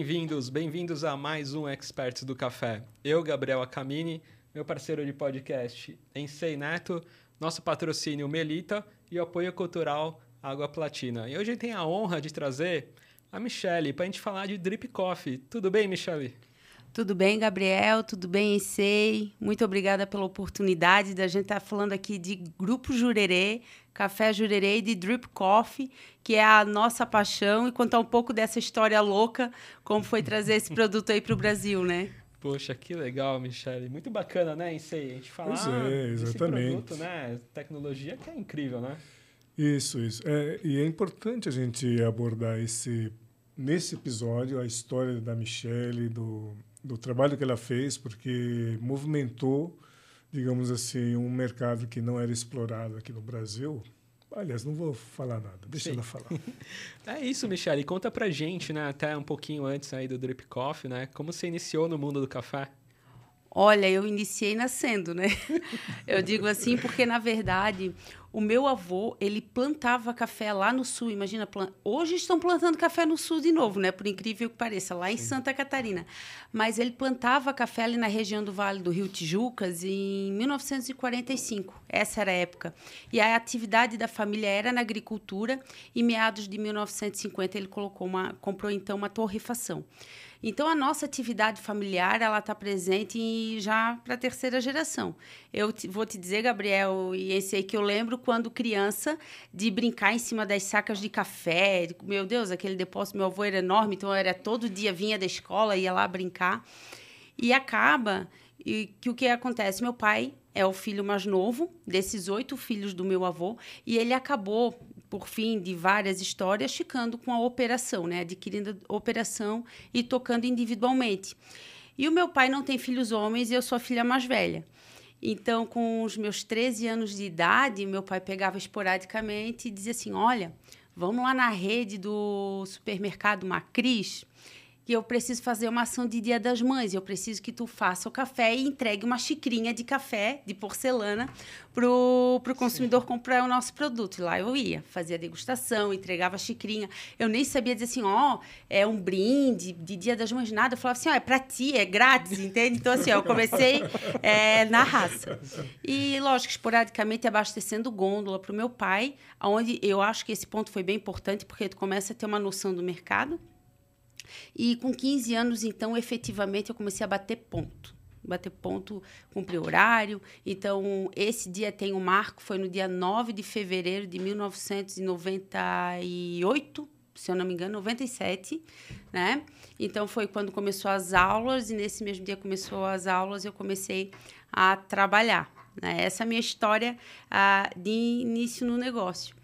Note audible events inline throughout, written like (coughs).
Bem-vindos, bem-vindos a mais um Experts do Café. Eu, Gabriel Acamini, meu parceiro de podcast Ensei Neto, nosso patrocínio Melita e o apoio cultural Água Platina. E hoje tem a honra de trazer a Michelle para a gente falar de Drip Coffee. Tudo bem, Michelle? Tudo bem, Gabriel? Tudo bem, Ensei? Muito obrigada pela oportunidade da gente estar tá falando aqui de Grupo Jurerê, Café Jurerê de Drip Coffee, que é a nossa paixão, e contar um pouco dessa história louca, como foi trazer esse produto aí para o Brasil, né? Poxa, que legal, Michele. Muito bacana, né, Ensei? A gente falar pois é, exatamente. produto, né? Tecnologia que é incrível, né? Isso, isso. É, e é importante a gente abordar esse nesse episódio a história da Michelle, do do trabalho que ela fez, porque movimentou, digamos assim, um mercado que não era explorado aqui no Brasil. Aliás, não vou falar nada, deixa Sim. ela falar. (laughs) é isso, Michele. Conta pra gente, né, até um pouquinho antes aí do Drip Coffee, né? Como você iniciou no mundo do café? Olha, eu iniciei nascendo, né? (laughs) Eu digo assim porque, na verdade, o meu avô, ele plantava café lá no sul. Imagina, plant... hoje estão plantando café no sul de novo, né? Por incrível que pareça, lá em Sim. Santa Catarina. Mas ele plantava café ali na região do Vale do Rio Tijucas em 1945. Essa era a época. E a atividade da família era na agricultura. E meados de 1950 ele colocou uma, comprou então uma torrefação. Então, a nossa atividade familiar ela está presente já para a terceira geração. Eu te, vou te dizer, Gabriel, e esse que eu lembro quando criança, de brincar em cima das sacas de café. Meu Deus, aquele depósito, meu avô era enorme, então era todo dia, vinha da escola, ia lá brincar. E acaba e que o que acontece? Meu pai é o filho mais novo desses oito filhos do meu avô e ele acabou por fim de várias histórias, ficando com a operação, né? adquirindo a operação e tocando individualmente. E o meu pai não tem filhos homens e eu sou a filha mais velha. Então, com os meus 13 anos de idade, meu pai pegava esporadicamente e dizia assim: Olha, vamos lá na rede do supermercado Macris que eu preciso fazer uma ação de Dia das Mães. Eu preciso que tu faça o café e entregue uma xicrinha de café de porcelana pro, pro consumidor Sim. comprar o nosso produto. E lá eu ia, fazia degustação, entregava a xicrinha. Eu nem sabia dizer assim, ó, oh, é um brinde de Dia das Mães, nada. Eu falava assim, ó, oh, é para ti, é grátis, entende? Então, assim, ó, eu comecei é, na raça. E, lógico, esporadicamente abastecendo gôndola para o meu pai, onde eu acho que esse ponto foi bem importante, porque tu começa a ter uma noção do mercado, e com 15 anos, então, efetivamente, eu comecei a bater ponto. Bater ponto, cumprir horário. Então, esse dia tem um marco, foi no dia 9 de fevereiro de 1998, se eu não me engano, 97, né? Então, foi quando começou as aulas, e nesse mesmo dia começou as aulas, eu comecei a trabalhar. Né? Essa é a minha história ah, de início no negócio.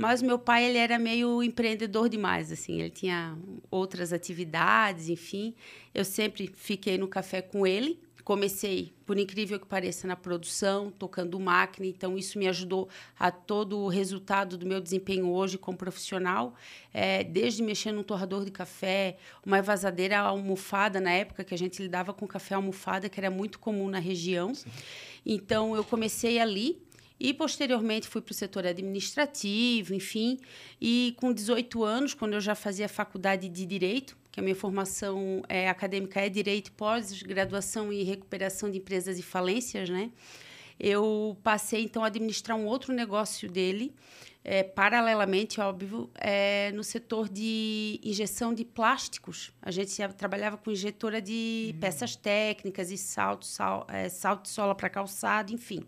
Mas meu pai, ele era meio empreendedor demais, assim. Ele tinha outras atividades, enfim. Eu sempre fiquei no café com ele. Comecei, por incrível que pareça, na produção, tocando máquina. Então, isso me ajudou a todo o resultado do meu desempenho hoje como profissional. É, desde mexer num torrador de café, uma evasadeira almofada, na época que a gente lidava com café almofada, que era muito comum na região. Sim. Então, eu comecei ali e posteriormente fui para o setor administrativo, enfim. E com 18 anos, quando eu já fazia faculdade de direito, que a minha formação é, acadêmica é direito, pós-graduação e recuperação de empresas e falências, né? Eu passei então a administrar um outro negócio dele, é, paralelamente, óbvio, é, no setor de injeção de plásticos. A gente trabalhava com injetora de uhum. peças técnicas e salto, sal, é, salto de sola para calçado, enfim.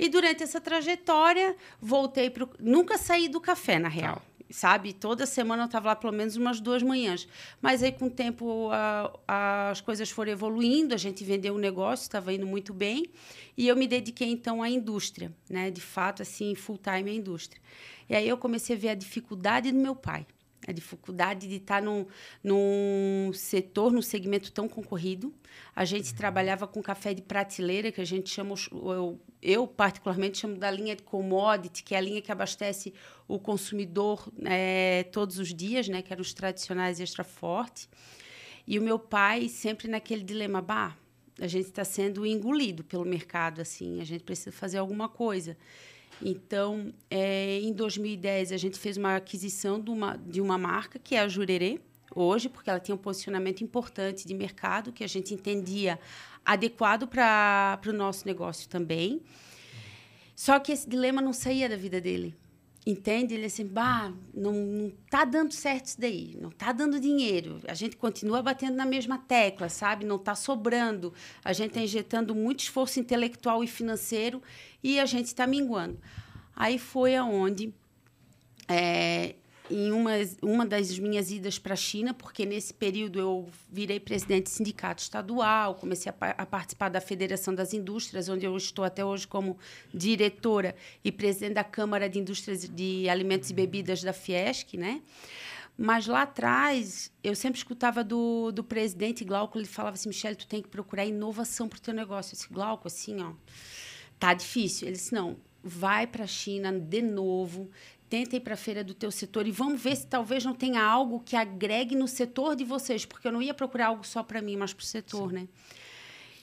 E durante essa trajetória, voltei para. Nunca saí do café, na real. Tá. Sabe? Toda semana eu estava lá pelo menos umas duas manhãs. Mas aí, com o tempo, a, a, as coisas foram evoluindo, a gente vendeu o um negócio, estava indo muito bem. E eu me dediquei, então, à indústria, né? De fato, assim, full time à indústria. E aí eu comecei a ver a dificuldade do meu pai a dificuldade de estar num, num setor, num segmento tão concorrido. A gente uhum. trabalhava com café de prateleira, que a gente chama, eu, eu particularmente chamo da linha de commodity, que é a linha que abastece o consumidor é, todos os dias, né, que eram os tradicionais extra forte. E o meu pai sempre naquele dilema, bah, a gente está sendo engolido pelo mercado, assim, a gente precisa fazer alguma coisa. Então, é, em 2010, a gente fez uma aquisição de uma, de uma marca, que é a Jurerê, hoje, porque ela tinha um posicionamento importante de mercado que a gente entendia adequado para o nosso negócio também. Só que esse dilema não saía da vida dele. Entende? Ele assim, bah, não, não tá dando certo isso daí, não tá dando dinheiro. A gente continua batendo na mesma tecla, sabe? Não tá sobrando. A gente está injetando muito esforço intelectual e financeiro e a gente está minguando. Aí foi aonde é, em uma, uma das minhas idas para a China, porque nesse período eu virei presidente de sindicato estadual, comecei a, a, participar da Federação das Indústrias, onde eu estou até hoje como diretora e presidente da Câmara de Indústrias de Alimentos e Bebidas da Fiesc, né? Mas lá atrás, eu sempre escutava do, do presidente Glauco, ele falava assim, Michele, tu tem que procurar inovação para o teu negócio. Eu disse, Glauco, assim, ó, tá difícil. Ele disse, não, vai para a China de novo, tenta ir para a feira do teu setor e vamos ver se talvez não tenha algo que agregue no setor de vocês, porque eu não ia procurar algo só para mim, mas para o setor, Sim. né?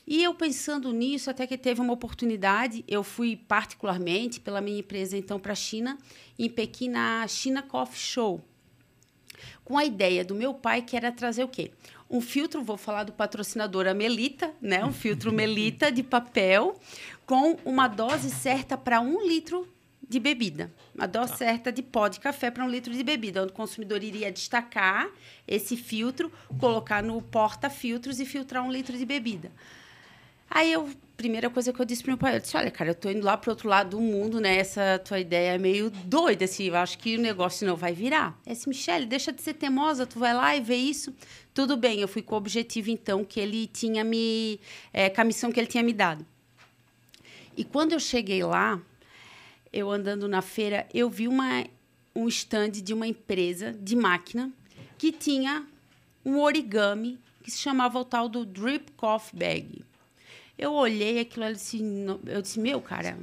E eu pensando nisso, até que teve uma oportunidade, eu fui particularmente pela minha empresa então para a China, em Pequim na China Coffee Show, com a ideia do meu pai que era trazer o quê? Um filtro, vou falar do patrocinador, a Melita, né? Um filtro (laughs) Melita de papel com uma dose certa para um litro de bebida. A dose tá. certa de pó de café para um litro de bebida, onde o consumidor iria destacar esse filtro, colocar no porta-filtros e filtrar um litro de bebida. Aí eu, primeira coisa que eu disse para meu pai, eu disse, olha, cara, eu tô indo lá para outro lado do mundo, né? Essa tua ideia é meio doida, assim, eu acho que o negócio não vai virar. É assim, Michele, deixa de ser teimosa, tu vai lá e vê isso. Tudo bem, eu fui com o objetivo, então, que ele tinha me... É, com a missão que ele tinha me dado. E quando eu cheguei lá, eu andando na feira, eu vi uma, um stand de uma empresa de máquina que tinha um origami que se chamava o tal do Drip Coffee Bag. Eu olhei aquilo e eu disse, meu, cara,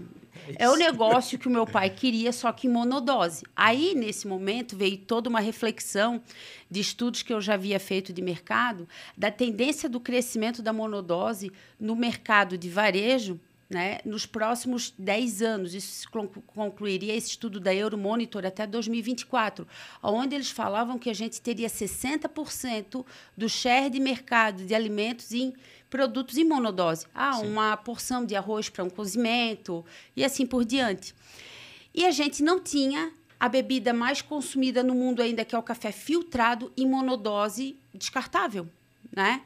é o negócio que o meu pai queria, só que em monodose. Aí, nesse momento, veio toda uma reflexão de estudos que eu já havia feito de mercado, da tendência do crescimento da monodose no mercado de varejo né, nos próximos 10 anos. Isso concluiria esse estudo da Euromonitor até 2024, onde eles falavam que a gente teria 60% do share de mercado de alimentos em produtos em monodose. Ah, Sim. uma porção de arroz para um cozimento e assim por diante. E a gente não tinha a bebida mais consumida no mundo ainda, que é o café filtrado em monodose descartável, né?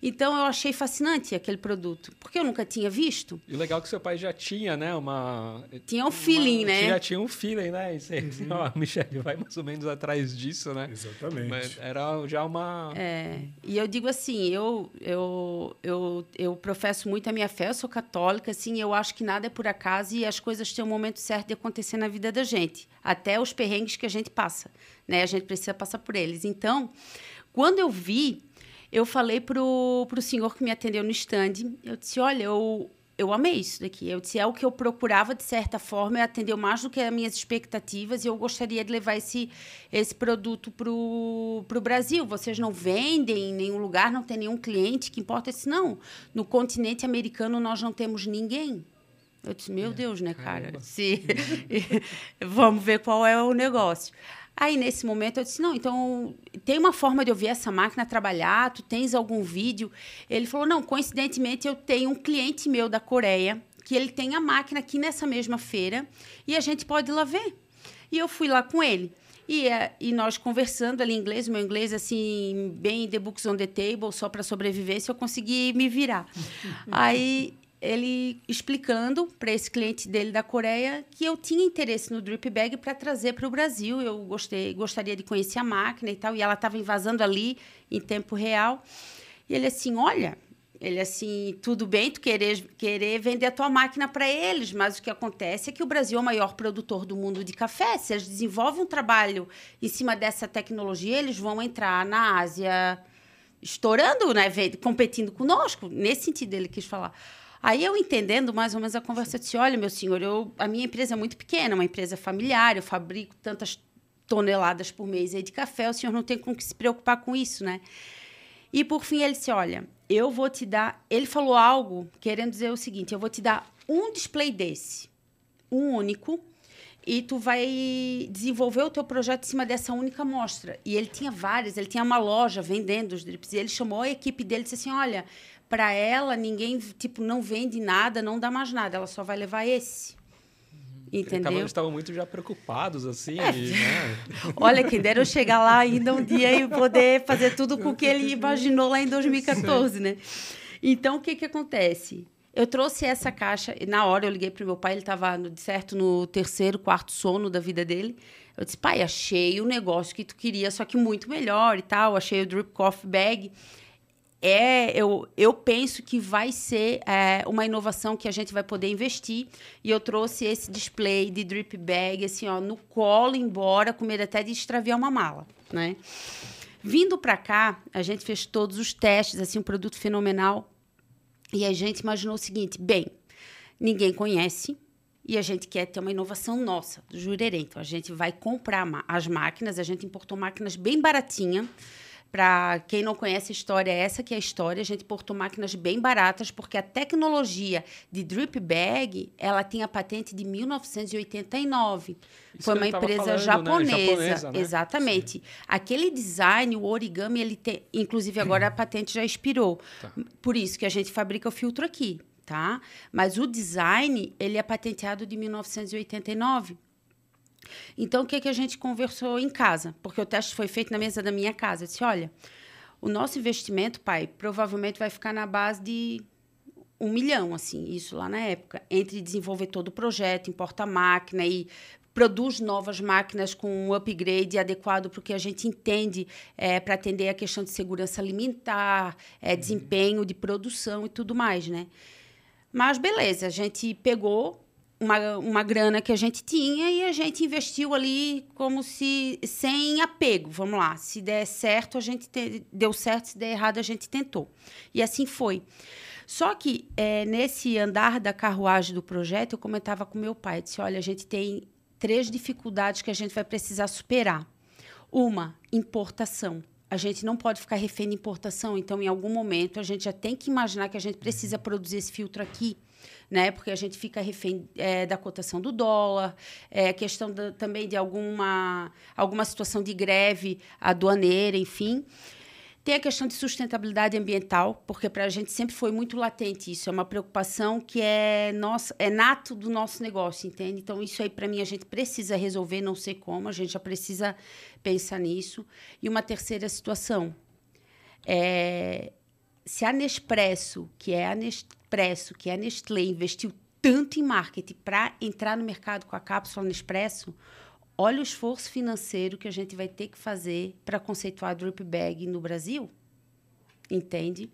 Então eu achei fascinante aquele produto, porque eu nunca tinha visto. E o legal é que seu pai já tinha, né, uma tinha um feeling, uma, né? Já tinha um feeling, né? E você, uhum. ó, Michelle vai mais ou menos atrás disso, né? Exatamente. Mas era já uma É. E eu digo assim, eu eu eu eu professo muito a minha fé, eu sou católica, assim, eu acho que nada é por acaso e as coisas têm um momento certo de acontecer na vida da gente, até os perrengues que a gente passa, né? A gente precisa passar por eles. Então, quando eu vi eu falei pro, pro senhor que me atendeu no stand, eu disse, olha, eu, eu amei isso daqui. Eu disse, é o que eu procurava, de certa forma, atendeu mais do que as minhas expectativas e eu gostaria de levar esse, esse produto para o Brasil. Vocês não vendem em nenhum lugar, não tem nenhum cliente que importa. isso não, no continente americano nós não temos ninguém. Eu disse, meu é, Deus, né, cara? Se... (laughs) Vamos ver qual é o negócio. Aí, nesse momento, eu disse, não, então, tem uma forma de eu ver essa máquina trabalhar? Tu tens algum vídeo? Ele falou, não, coincidentemente, eu tenho um cliente meu da Coreia, que ele tem a máquina aqui nessa mesma feira, e a gente pode ir lá ver. E eu fui lá com ele. E, eh, e nós conversando ali em inglês, meu inglês, assim, bem the books on the table, só para sobreviver, se eu consegui me virar. (laughs) Aí ele explicando para esse cliente dele da Coreia que eu tinha interesse no drip bag para trazer para o Brasil. Eu gostei, gostaria de conhecer a máquina e tal. E ela estava invasando ali em tempo real. E ele assim, olha, ele assim, tudo bem, tu querer, querer vender a tua máquina para eles, mas o que acontece é que o Brasil é o maior produtor do mundo de café. Se eles desenvolvem um trabalho em cima dessa tecnologia, eles vão entrar na Ásia estourando, né, competindo conosco. Nesse sentido ele quis falar. Aí eu entendendo mais ou menos a conversa, eu disse: olha, meu senhor, eu, a minha empresa é muito pequena, uma empresa familiar, eu fabrico tantas toneladas por mês aí de café, o senhor não tem com que se preocupar com isso, né? E por fim ele disse: olha, eu vou te dar. Ele falou algo querendo dizer o seguinte: eu vou te dar um display desse, um único, e tu vai desenvolver o teu projeto em cima dessa única amostra. E ele tinha várias, ele tinha uma loja vendendo os drips. E ele chamou a equipe dele e disse assim: olha, para ela ninguém tipo não vende nada, não dá mais nada, ela só vai levar esse. Entendeu? Eles estavam muito já preocupados, assim. É. E, né? (laughs) Olha, quem dera eu chegar lá ainda um dia e poder fazer tudo com o que ele imaginou lá em 2014, Sim. né? Então, o que, que acontece? Eu trouxe essa caixa, e na hora eu liguei para o meu pai, ele estava, certo, no terceiro, quarto sono da vida dele. Eu disse, pai, achei o negócio que tu queria, só que muito melhor e tal. Achei o Drip Coffee Bag é, eu, eu penso que vai ser é, uma inovação que a gente vai poder investir. E eu trouxe esse display de drip bag, assim, ó, no colo, embora, com medo até de extraviar uma mala, né? Vindo para cá, a gente fez todos os testes, assim, um produto fenomenal. E a gente imaginou o seguinte: bem, ninguém conhece, e a gente quer ter uma inovação nossa, do Jurerê. Então, a gente vai comprar as máquinas, a gente importou máquinas bem baratinhas para quem não conhece a história, essa que é a história. A gente portou máquinas bem baratas, porque a tecnologia de drip bag, ela tem a patente de 1989. Isso Foi uma empresa falando, japonesa. Né? japonesa né? Exatamente. Sim. Aquele design, o origami, ele tem. Inclusive, agora a patente já expirou. Tá. Por isso que a gente fabrica o filtro aqui. Tá? Mas o design, ele é patenteado de 1989. Então, o que, que a gente conversou em casa? Porque o teste foi feito na mesa da minha casa. Eu disse: olha, o nosso investimento, pai, provavelmente vai ficar na base de um milhão, assim, isso lá na época, entre desenvolver todo o projeto, importa máquina e produz novas máquinas com um upgrade adequado para o que a gente entende é, para atender a questão de segurança alimentar, é, desempenho de produção e tudo mais, né? Mas beleza, a gente pegou uma, uma grana que a gente tinha e a gente investiu ali como se sem apego. Vamos lá, se der certo, a gente te, deu certo, se der errado, a gente tentou. E assim foi. Só que é, nesse andar da carruagem do projeto, eu comentava com meu pai, disse: olha, a gente tem três dificuldades que a gente vai precisar superar. Uma, importação. A gente não pode ficar refém de importação, então, em algum momento, a gente já tem que imaginar que a gente precisa produzir esse filtro aqui né? Porque a gente fica refém é, da cotação do dólar, é, questão da, também de alguma, alguma situação de greve aduaneira, enfim. Tem a questão de sustentabilidade ambiental, porque para a gente sempre foi muito latente isso. É uma preocupação que é nossa, é nato do nosso negócio, entende? Então, isso aí, para mim, a gente precisa resolver, não sei como, a gente já precisa pensar nisso. E uma terceira situação. É, se a Nespresso, que é a Nespresso, que é a Nestlé, investiu tanto em marketing para entrar no mercado com a cápsula Nespresso, olha o esforço financeiro que a gente vai ter que fazer para conceituar a Drip Bag no Brasil. Entende?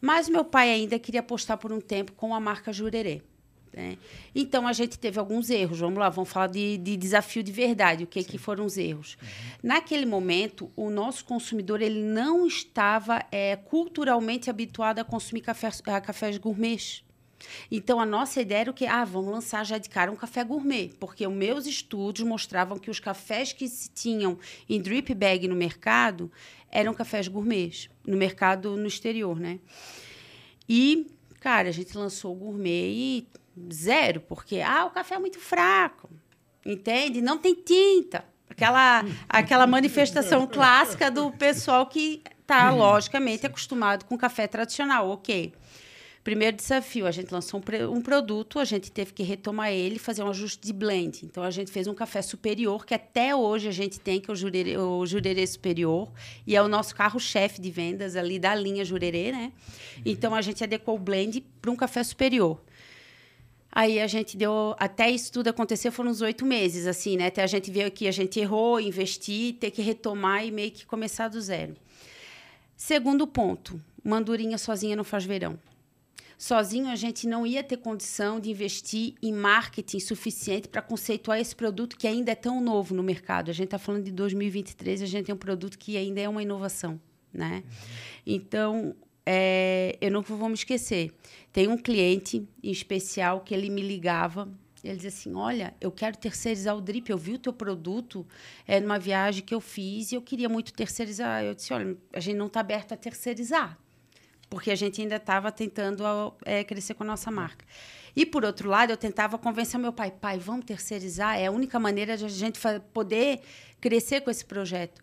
Mas meu pai ainda queria apostar por um tempo com a marca Jurerê. Né? Então, a gente teve alguns erros. Vamos lá, vamos falar de, de desafio de verdade. O que, que foram os erros? Uhum. Naquele momento, o nosso consumidor ele não estava é, culturalmente habituado a consumir café, a cafés gourmets. Então, a nossa ideia era o que? Ah, vamos lançar já de cara um café gourmet. Porque os meus estudos mostravam que os cafés que se tinham em drip bag no mercado eram cafés gourmets. No mercado no exterior, né? E, cara, a gente lançou o gourmet e Zero, porque ah, o café é muito fraco, entende? Não tem tinta. Aquela, aquela manifestação (laughs) clássica do pessoal que está, logicamente, acostumado com café tradicional. Ok. Primeiro desafio, a gente lançou um, um, produto, a gente teve que retomar ele, fazer um ajuste de blend. Então, a gente fez um café superior, que até hoje a gente tem, que é o Jurerê, o jurerê Superior, e é o nosso carro-chefe de vendas ali da linha Jurerê, né? Então, a gente adequou o blend para um café superior. Aí a gente deu. Até isso tudo acontecer foram uns oito meses, assim, né? Até a gente ver que a gente errou, investir, ter que retomar e meio que começar do zero. Segundo ponto: mandurinha sozinha não faz verão. Sozinho a gente não ia ter condição de investir em marketing suficiente para conceituar esse produto que ainda é tão novo no mercado. A gente está falando de 2023, a gente tem um produto que ainda é uma inovação, né? Então, é, eu nunca vou me esquecer. Tem um cliente em especial que ele me ligava. Ele dizia assim: Olha, eu quero terceirizar o drip. Eu vi o teu produto é, numa viagem que eu fiz e eu queria muito terceirizar. Eu disse: Olha, a gente não está aberto a terceirizar. porque a gente ainda estava tentando é, crescer com a nossa marca. E, por outro lado, eu tentava convencer meu pai, pai, vamos terceirizar, é a única maneira de a gente poder crescer com esse projeto.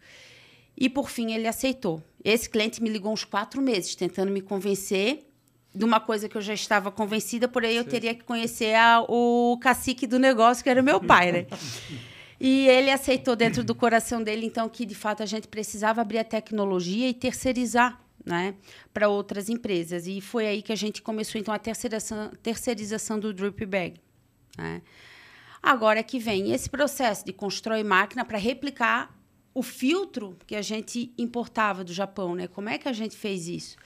E, por fim, ele aceitou. Esse cliente me ligou uns quatro meses, tentando me convencer de uma coisa que eu já estava convencida, porém eu teria que conhecer a, o cacique do negócio, que era meu pai, né? (laughs) E ele aceitou dentro do coração dele, então, que de fato a gente precisava abrir a tecnologia e terceirizar né, para outras empresas. E foi aí que a gente começou, então, a terceirização, terceirização do Drip Bag. Né? Agora que vem esse processo de constrói máquina para replicar o filtro que a gente importava do Japão, né? Como é que a gente fez isso?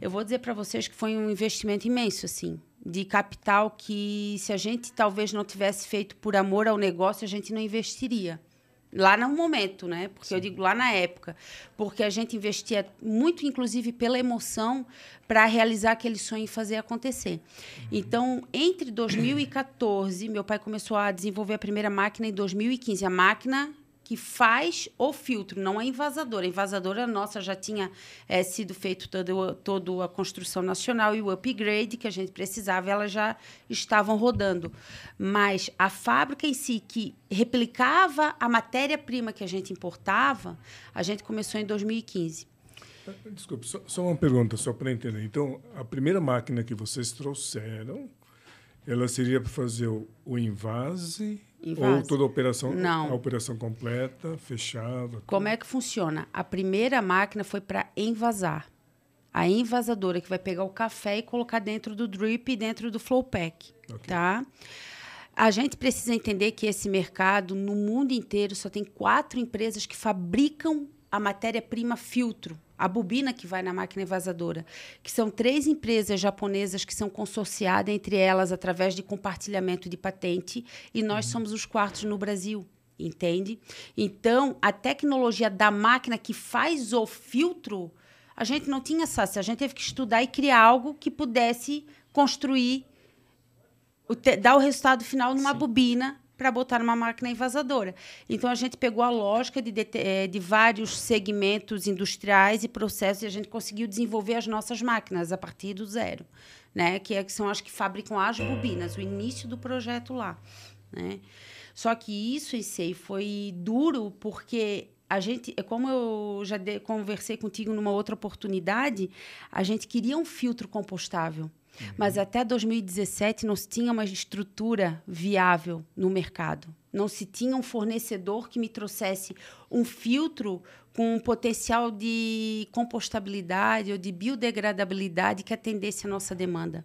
Eu vou dizer para vocês que foi um investimento imenso, assim, de capital que se a gente talvez não tivesse feito por amor ao negócio, a gente não investiria. Lá no momento, né? Porque Sim. eu digo lá na época. Porque a gente investia muito, inclusive, pela emoção para realizar aquele sonho e fazer acontecer. Uhum. Então, entre 2014, meu pai começou a desenvolver a primeira máquina em 2015. A máquina que faz o filtro, não a envasadora. A envasadora nossa já tinha é, sido feito toda, toda a construção nacional e o upgrade que a gente precisava, elas já estavam rodando. Mas a fábrica em si, que replicava a matéria-prima que a gente importava, a gente começou em 2015. Desculpe, só, só uma pergunta, só para entender. Então, a primeira máquina que vocês trouxeram, ela seria para fazer o, o invase ou toda a operação, Não. a operação completa, fechada? Como é que funciona? A primeira máquina foi para envasar. A envasadora que vai pegar o café e colocar dentro do drip e dentro do flow pack, okay. tá? A gente precisa entender que esse mercado, no mundo inteiro, só tem quatro empresas que fabricam a matéria-prima filtro a bobina que vai na máquina envasadora, que são três empresas japonesas que são consorciadas entre elas através de compartilhamento de patente, e nós uhum. somos os quartos no Brasil. Entende? Então, a tecnologia da máquina que faz o filtro, a gente não tinha acesso. A gente teve que estudar e criar algo que pudesse construir, o dar o resultado final numa Sim. bobina para botar numa máquina envasadora. Então a gente pegou a lógica de, de, eh, de, vários segmentos industriais e processos e a gente conseguiu desenvolver as nossas máquinas a partir do zero, né? Que, é, que são as que fabricam as bobinas, o início do projeto lá, né? Só que isso em si foi duro porque a gente, é como eu já de, conversei contigo numa outra oportunidade, a gente queria um filtro compostável. Mas até 2017 não se tinha uma estrutura viável no mercado. Não se tinha um fornecedor que me trouxesse um filtro com um potencial de compostabilidade ou de biodegradabilidade que atendesse a nossa demanda.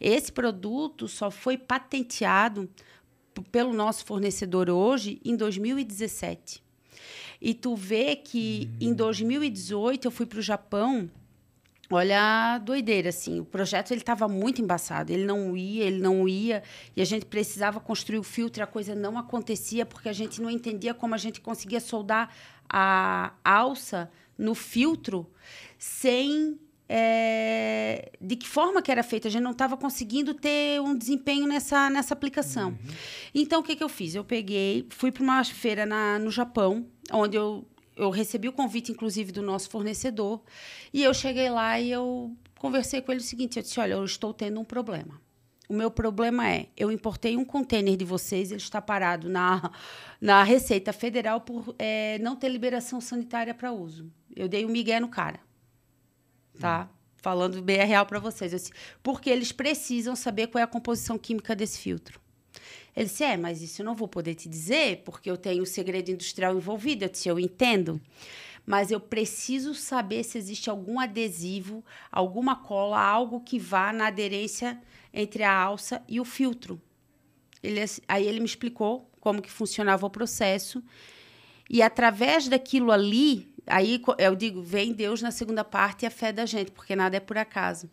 Esse produto só foi patenteado pelo nosso fornecedor hoje em 2017. E tu vê que em 2018 eu fui para o Japão Olha a doideira, assim. O projeto ele estava muito embaçado. Ele não ia, ele não ia. E a gente precisava construir o filtro e a coisa não acontecia porque a gente não entendia como a gente conseguia soldar a alça no filtro sem é, de que forma que era feito. A gente não estava conseguindo ter um desempenho nessa, nessa aplicação. Uhum. Então, o que, que eu fiz? Eu peguei, fui para uma feira na, no Japão, onde eu eu recebi o convite, inclusive, do nosso fornecedor. E eu cheguei lá e eu conversei com ele o seguinte: eu disse, olha, eu estou tendo um problema. O meu problema é, eu importei um container de vocês, ele está parado na, na Receita Federal por é, não ter liberação sanitária para uso. Eu dei um migué no cara, tá? Hum. Falando bem real para vocês. Disse, porque eles precisam saber qual é a composição química desse filtro. Ele disse: É, mas isso eu não vou poder te dizer, porque eu tenho o segredo industrial envolvido. Eu disse: Eu entendo. Mas eu preciso saber se existe algum adesivo, alguma cola, algo que vá na aderência entre a alça e o filtro. Ele, aí ele me explicou como que funcionava o processo. E através daquilo ali, aí eu digo, vem Deus na segunda parte e a fé da gente, porque nada é por acaso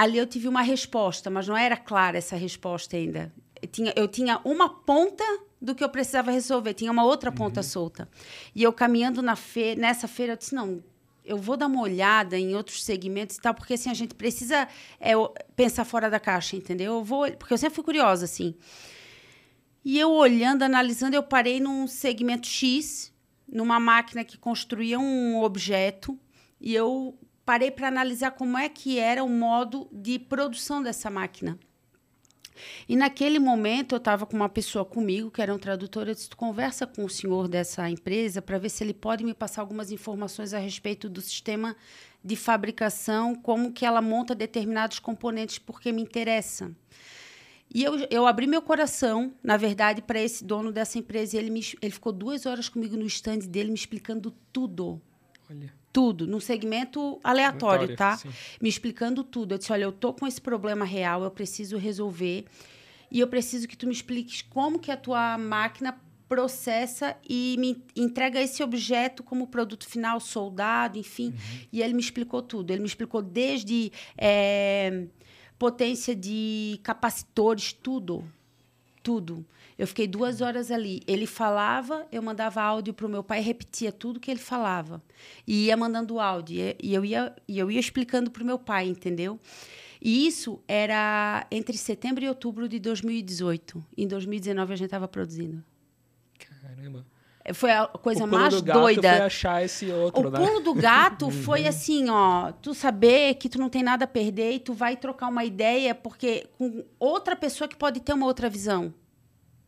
ali eu tive uma resposta, mas não era clara essa resposta ainda. Eu tinha, eu tinha uma ponta do que eu precisava resolver, tinha uma outra ponta uhum. solta. E eu caminhando na fe nessa feira, eu disse: não, eu vou dar uma olhada em outros segmentos e tal, porque assim a gente precisa é, pensar fora da caixa, entendeu? Eu vou, porque eu sempre fui curiosa assim. E eu olhando, analisando, eu parei num segmento X, numa máquina que construía um objeto, e eu parei para analisar como é que era o modo de produção dessa máquina. E naquele momento eu estava com uma pessoa comigo, que era um tradutor, eu disse, conversa com o senhor dessa empresa para ver se ele pode me passar algumas informações a respeito do sistema de fabricação, como que ela monta determinados componentes, porque me interessa. E eu, eu abri meu coração, na verdade, para esse dono dessa empresa. E ele, me, ele ficou duas horas comigo no stand dele, me explicando tudo. Olha. Tudo, num segmento aleatório, tá? Sim. Me explicando tudo. Eu disse: olha, eu tô com esse problema real, eu preciso resolver. E eu preciso que tu me expliques como que a tua máquina processa e me entrega esse objeto como produto final, soldado, enfim. Uhum. E ele me explicou tudo. Ele me explicou desde é, potência de capacitores, tudo. Tudo. Eu fiquei duas horas ali. Ele falava, eu mandava áudio para o meu pai, repetia tudo que ele falava. E ia mandando áudio. E eu ia, e eu ia explicando para o meu pai, entendeu? E isso era entre setembro e outubro de 2018. Em 2019 a gente estava produzindo. Caramba. Foi a coisa mais doida. Foi achar esse outro, o né? pulo do gato (laughs) uhum. foi assim, ó, tu saber que tu não tem nada a perder e tu vai trocar uma ideia porque com outra pessoa que pode ter uma outra visão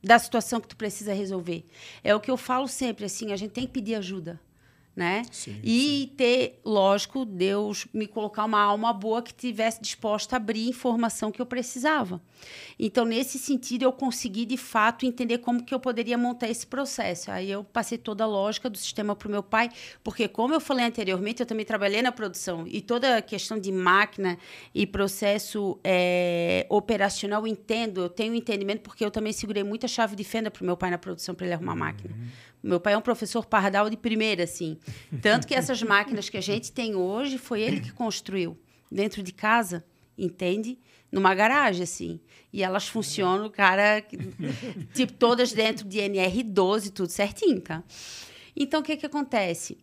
da situação que tu precisa resolver. É o que eu falo sempre, assim, a gente tem que pedir ajuda né? Sim, e sim. ter, lógico, Deus me colocar uma alma boa que tivesse disposta a abrir informação que eu precisava. Então, nesse sentido, eu consegui de fato entender como que eu poderia montar esse processo. Aí eu passei toda a lógica do sistema para o meu pai, porque como eu falei anteriormente, eu também trabalhei na produção e toda a questão de máquina e processo é, operacional eu entendo, eu tenho entendimento porque eu também segurei muita chave de fenda para o meu pai na produção para ele arrumar a máquina. Uhum. Meu pai é um professor pardal de primeira, assim. Tanto que essas máquinas que a gente tem hoje foi ele que construiu dentro de casa, entende? Numa garagem, assim. E elas funcionam, cara, tipo, todas dentro de NR12, tudo certinho, tá? Então, o que que acontece?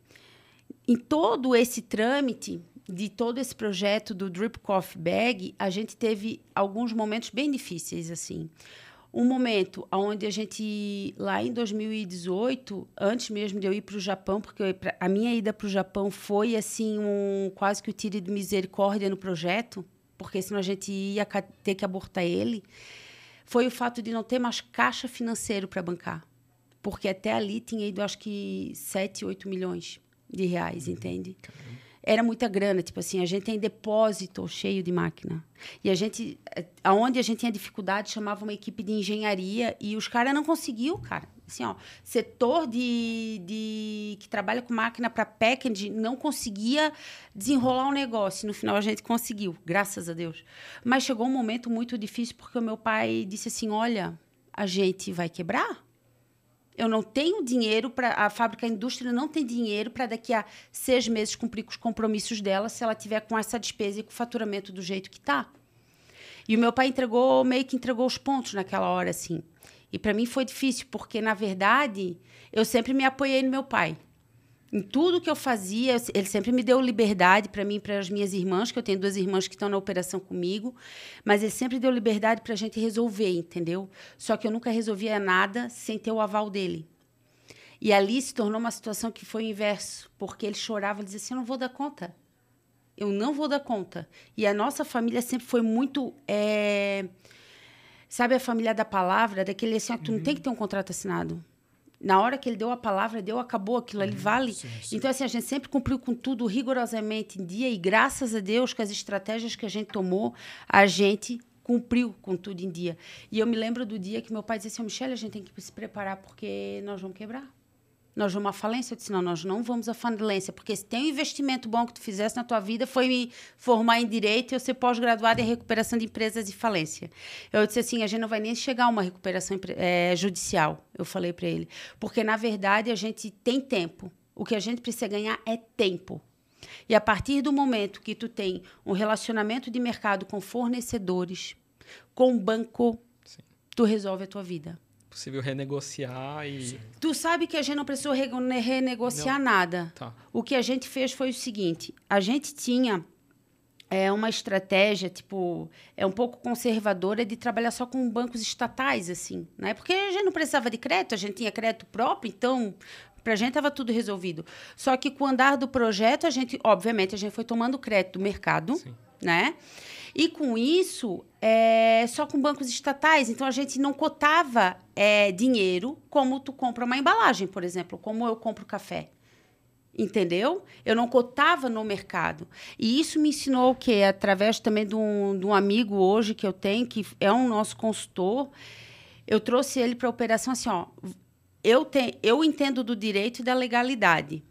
Em todo esse trâmite de todo esse projeto do Drip Coffee Bag, a gente teve alguns momentos bem difíceis, assim um momento onde a gente, lá em 2018, antes mesmo de eu ir para o Japão, porque a minha ida para o Japão foi assim um quase que o tiro de misericórdia no projeto, porque senão a gente ia ter que abortar ele, foi o fato de não ter mais caixa financeiro para bancar. Porque até ali tinha ido, acho que, 7, 8 milhões de reais, uhum. entende? Caramba era muita grana. Tipo assim, a gente tem depósito cheio de máquina. E a gente, aonde a gente tinha dificuldade, chamava uma equipe de engenharia e os caras não conseguiu, cara. Assim, ó, setor de, de que trabalha com máquina para packaging não conseguia desenrolar um negócio. No final a gente conseguiu, graças a Deus. Mas chegou um momento muito difícil porque o meu pai disse assim: "Olha, a gente vai quebrar?" Eu não tenho dinheiro para. A fábrica, a indústria não tem dinheiro para daqui a seis meses cumprir com os compromissos dela se ela tiver com essa despesa e com o faturamento do jeito que está. E o meu pai entregou, meio que entregou os pontos naquela hora, assim. E para mim foi difícil, porque, na verdade, eu sempre me apoiei no meu pai em tudo que eu fazia, ele sempre me deu liberdade para mim e para as minhas irmãs, que eu tenho duas irmãs que estão na operação comigo, mas ele sempre deu liberdade para a gente resolver, entendeu? Só que eu nunca resolvia nada sem ter o aval dele. E ali se tornou uma situação que foi o inverso, porque ele chorava, ele dizia assim: Eu não vou dar conta. Eu não vou dar conta. E a nossa família sempre foi muito. É... Sabe a família da palavra, daquele assim: Tu uhum. não tem que ter um contrato assinado na hora que ele deu a palavra, deu, acabou, aquilo ali uhum. vale. Sim, sim. Então, assim, a gente sempre cumpriu com tudo rigorosamente em dia e graças a Deus que as estratégias que a gente tomou, a gente cumpriu com tudo em dia. E eu me lembro do dia que meu pai disse assim, Michelle, a gente tem que se preparar porque nós vamos quebrar nós vamos à falência. Eu disse, não, nós não vamos à falência, porque se tem um investimento bom que tu fizesse na tua vida foi me formar em Direito e eu ser pós-graduada em recuperação de empresas e falência. Eu disse assim, a gente não vai nem chegar a uma recuperação é, judicial, eu falei para ele. Porque, na verdade, a gente tem tempo. O que a gente precisa ganhar é tempo. E a partir do momento que tu tem um relacionamento de mercado com fornecedores, com banco, Sim. tu resolve a tua vida possível renegociar e. Tu sabe que a gente não precisou renegociar não. nada. Tá. O que a gente fez foi o seguinte: a gente tinha é uma estratégia, tipo, é um pouco conservadora de trabalhar só com bancos estatais, assim, né? Porque a gente não precisava de crédito, a gente tinha crédito próprio, então Pra gente estava tudo resolvido. Só que com o andar do projeto, a gente, obviamente, a gente foi tomando crédito do mercado, Sim. né? E com isso, é, só com bancos estatais. Então, a gente não cotava é, dinheiro como tu compra uma embalagem, por exemplo, como eu compro café. Entendeu? Eu não cotava no mercado. E isso me ensinou o quê? Através também de um, de um amigo hoje que eu tenho, que é um nosso consultor, eu trouxe ele para a operação assim, ó. Eu, te, eu entendo do direito e da legalidade.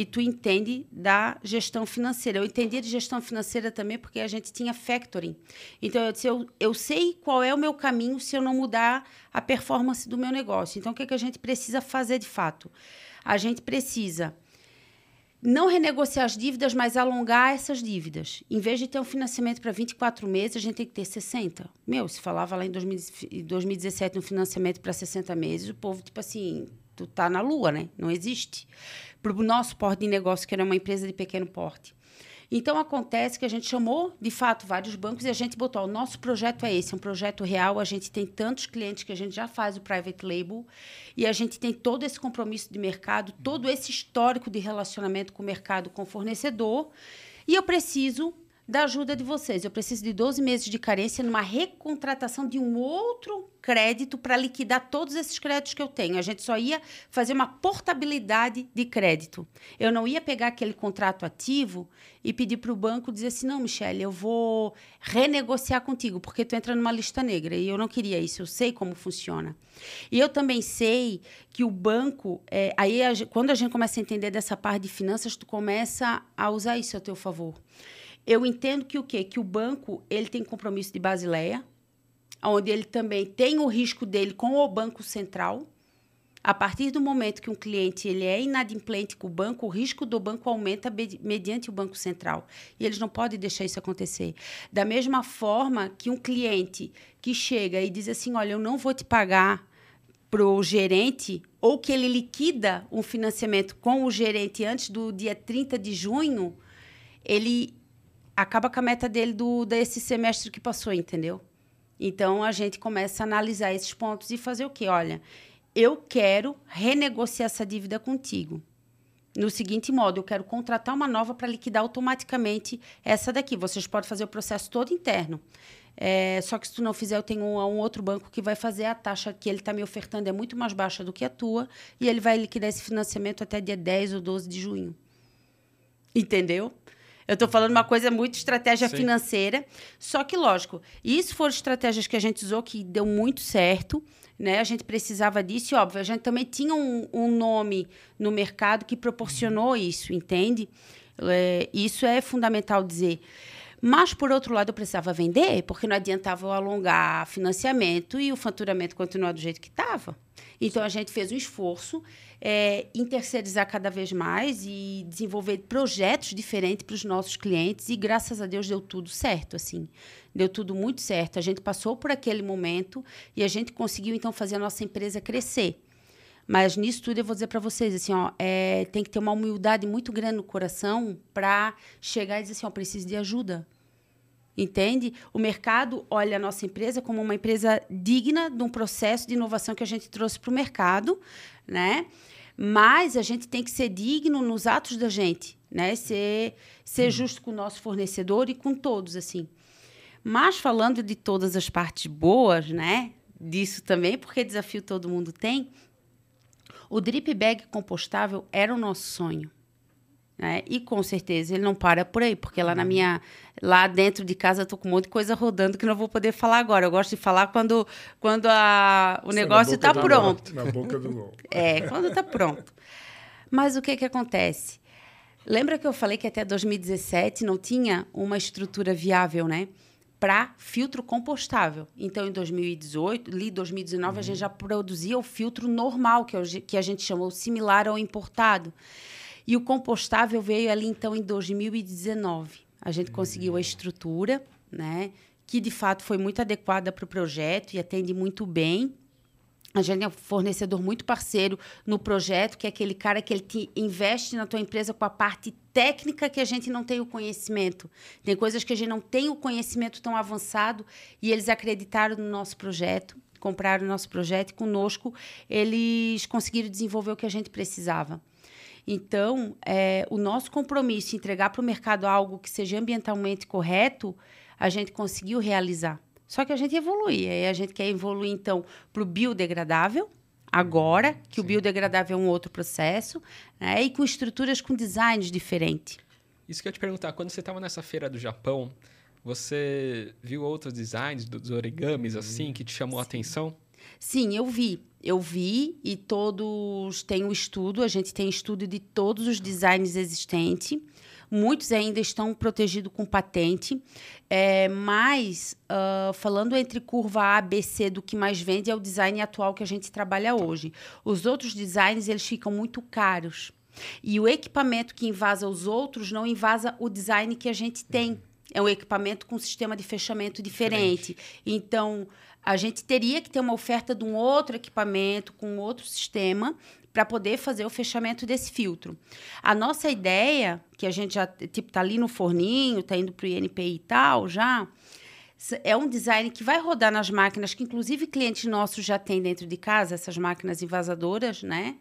E tu entende da gestão financeira. Eu entendia de gestão financeira também porque a gente tinha factoring. Então, eu disse, eu, eu sei qual é o meu caminho se eu não mudar a performance do meu negócio. Então, o que, é que a gente precisa fazer de fato? A gente precisa não renegociar as dívidas, mas alongar essas dívidas. Em vez de ter um financiamento para 24 meses, a gente tem que ter 60. Meu, se falava lá em 2017 um financiamento para 60 meses, o povo, tipo assim, tu tá na lua, né? Não existe. Para o nosso porte de negócio, que era uma empresa de pequeno porte. Então, acontece que a gente chamou, de fato, vários bancos e a gente botou: o nosso projeto é esse, é um projeto real. A gente tem tantos clientes que a gente já faz o private label e a gente tem todo esse compromisso de mercado, todo esse histórico de relacionamento com o mercado, com o fornecedor. E eu preciso da ajuda de vocês. Eu preciso de 12 meses de carência numa recontratação de um outro crédito para liquidar todos esses créditos que eu tenho. A gente só ia fazer uma portabilidade de crédito. Eu não ia pegar aquele contrato ativo e pedir para o banco dizer assim: não, Michelle, eu vou renegociar contigo, porque tu entra numa lista negra. E eu não queria isso, eu sei como funciona. E eu também sei que o banco, é, aí a, quando a gente começa a entender dessa parte de finanças, tu começa a usar isso a teu favor. Eu entendo que o quê? Que o banco ele tem compromisso de Basileia, onde ele também tem o risco dele com o Banco Central. A partir do momento que um cliente ele é inadimplente com o banco, o risco do banco aumenta mediante o Banco Central. E eles não podem deixar isso acontecer. Da mesma forma que um cliente que chega e diz assim: Olha, eu não vou te pagar para o gerente, ou que ele liquida um financiamento com o gerente antes do dia 30 de junho, ele acaba com a meta dele do desse semestre que passou, entendeu? Então a gente começa a analisar esses pontos e fazer o quê? Olha, eu quero renegociar essa dívida contigo. No seguinte modo, eu quero contratar uma nova para liquidar automaticamente essa daqui. Vocês podem fazer o processo todo interno. É, só que se tu não fizer, eu tenho um, um outro banco que vai fazer a taxa que ele está me ofertando é muito mais baixa do que a tua e ele vai liquidar esse financiamento até dia 10 ou 12 de junho. Entendeu? Eu estou falando uma coisa muito estratégia Sim. financeira. Só que, lógico, isso foram estratégias que a gente usou que deu muito certo. Né? A gente precisava disso e, óbvio, a gente também tinha um, um nome no mercado que proporcionou isso, entende? É, isso é fundamental dizer. Mas, por outro lado, eu precisava vender, porque não adiantava eu alongar financiamento e o faturamento continuar do jeito que estava. Então, a gente fez um esforço é, em terceirizar cada vez mais e desenvolver projetos diferentes para os nossos clientes. E, graças a Deus, deu tudo certo, assim. Deu tudo muito certo. A gente passou por aquele momento e a gente conseguiu, então, fazer a nossa empresa crescer. Mas nisso tudo eu vou dizer para vocês assim, ó, é, tem que ter uma humildade muito grande no coração para chegar e dizer assim, ó, preciso de ajuda. Entende? O mercado olha a nossa empresa como uma empresa digna de um processo de inovação que a gente trouxe para o mercado, né? Mas a gente tem que ser digno nos atos da gente, né? Ser, ser hum. justo com o nosso fornecedor e com todos, assim. Mas falando de todas as partes boas, né? Disso também, porque desafio todo mundo tem. O drip bag compostável era o nosso sonho. Né? E com certeza ele não para por aí, porque lá na uhum. minha lá dentro de casa eu tô com um monte de coisa rodando que não vou poder falar agora. Eu gosto de falar quando, quando a, o negócio está pronto. Na boca do gol. (laughs) É, quando está pronto. Mas o que que acontece? Lembra que eu falei que até 2017 não tinha uma estrutura viável, né? Para filtro compostável. Então, em 2018, ali 2019, uhum. a gente já produzia o filtro normal, que, é que a gente chamou similar ao importado. E o compostável veio ali, então, em 2019. A gente conseguiu a estrutura, né? Que de fato foi muito adequada para o projeto e atende muito bem. A gente é um fornecedor muito parceiro no projeto, que é aquele cara que ele te investe na tua empresa com a parte técnica que a gente não tem o conhecimento. Tem coisas que a gente não tem o conhecimento tão avançado e eles acreditaram no nosso projeto. compraram o nosso projeto e conosco eles conseguiram desenvolver o que a gente precisava. Então, é, o nosso compromisso em entregar para o mercado algo que seja ambientalmente correto, a gente conseguiu realizar. Só que a gente evolui. Aí a gente quer evoluir, então, para o biodegradável, agora, que Sim. o biodegradável é um outro processo, né? e com estruturas com designs diferentes. Isso que eu ia te perguntar, quando você estava nessa feira do Japão, você viu outros designs dos origamis, assim, que te chamou Sim. a atenção? Sim, eu vi. Eu vi e todos têm um estudo, a gente tem estudo de todos os designs existentes. Muitos ainda estão protegidos com patente, é, mas uh, falando entre curva A, B, C, do que mais vende é o design atual que a gente trabalha hoje. Os outros designs eles ficam muito caros. E o equipamento que invasa os outros não invasa o design que a gente tem. É um equipamento com sistema de fechamento diferente. diferente. Então, a gente teria que ter uma oferta de um outro equipamento, com outro sistema, para poder fazer o fechamento desse filtro. A nossa ideia, que a gente já tipo tá ali no forninho, tá indo para o INPI e tal, já é um design que vai rodar nas máquinas que inclusive clientes nossos já têm dentro de casa, essas máquinas invasadoras, né?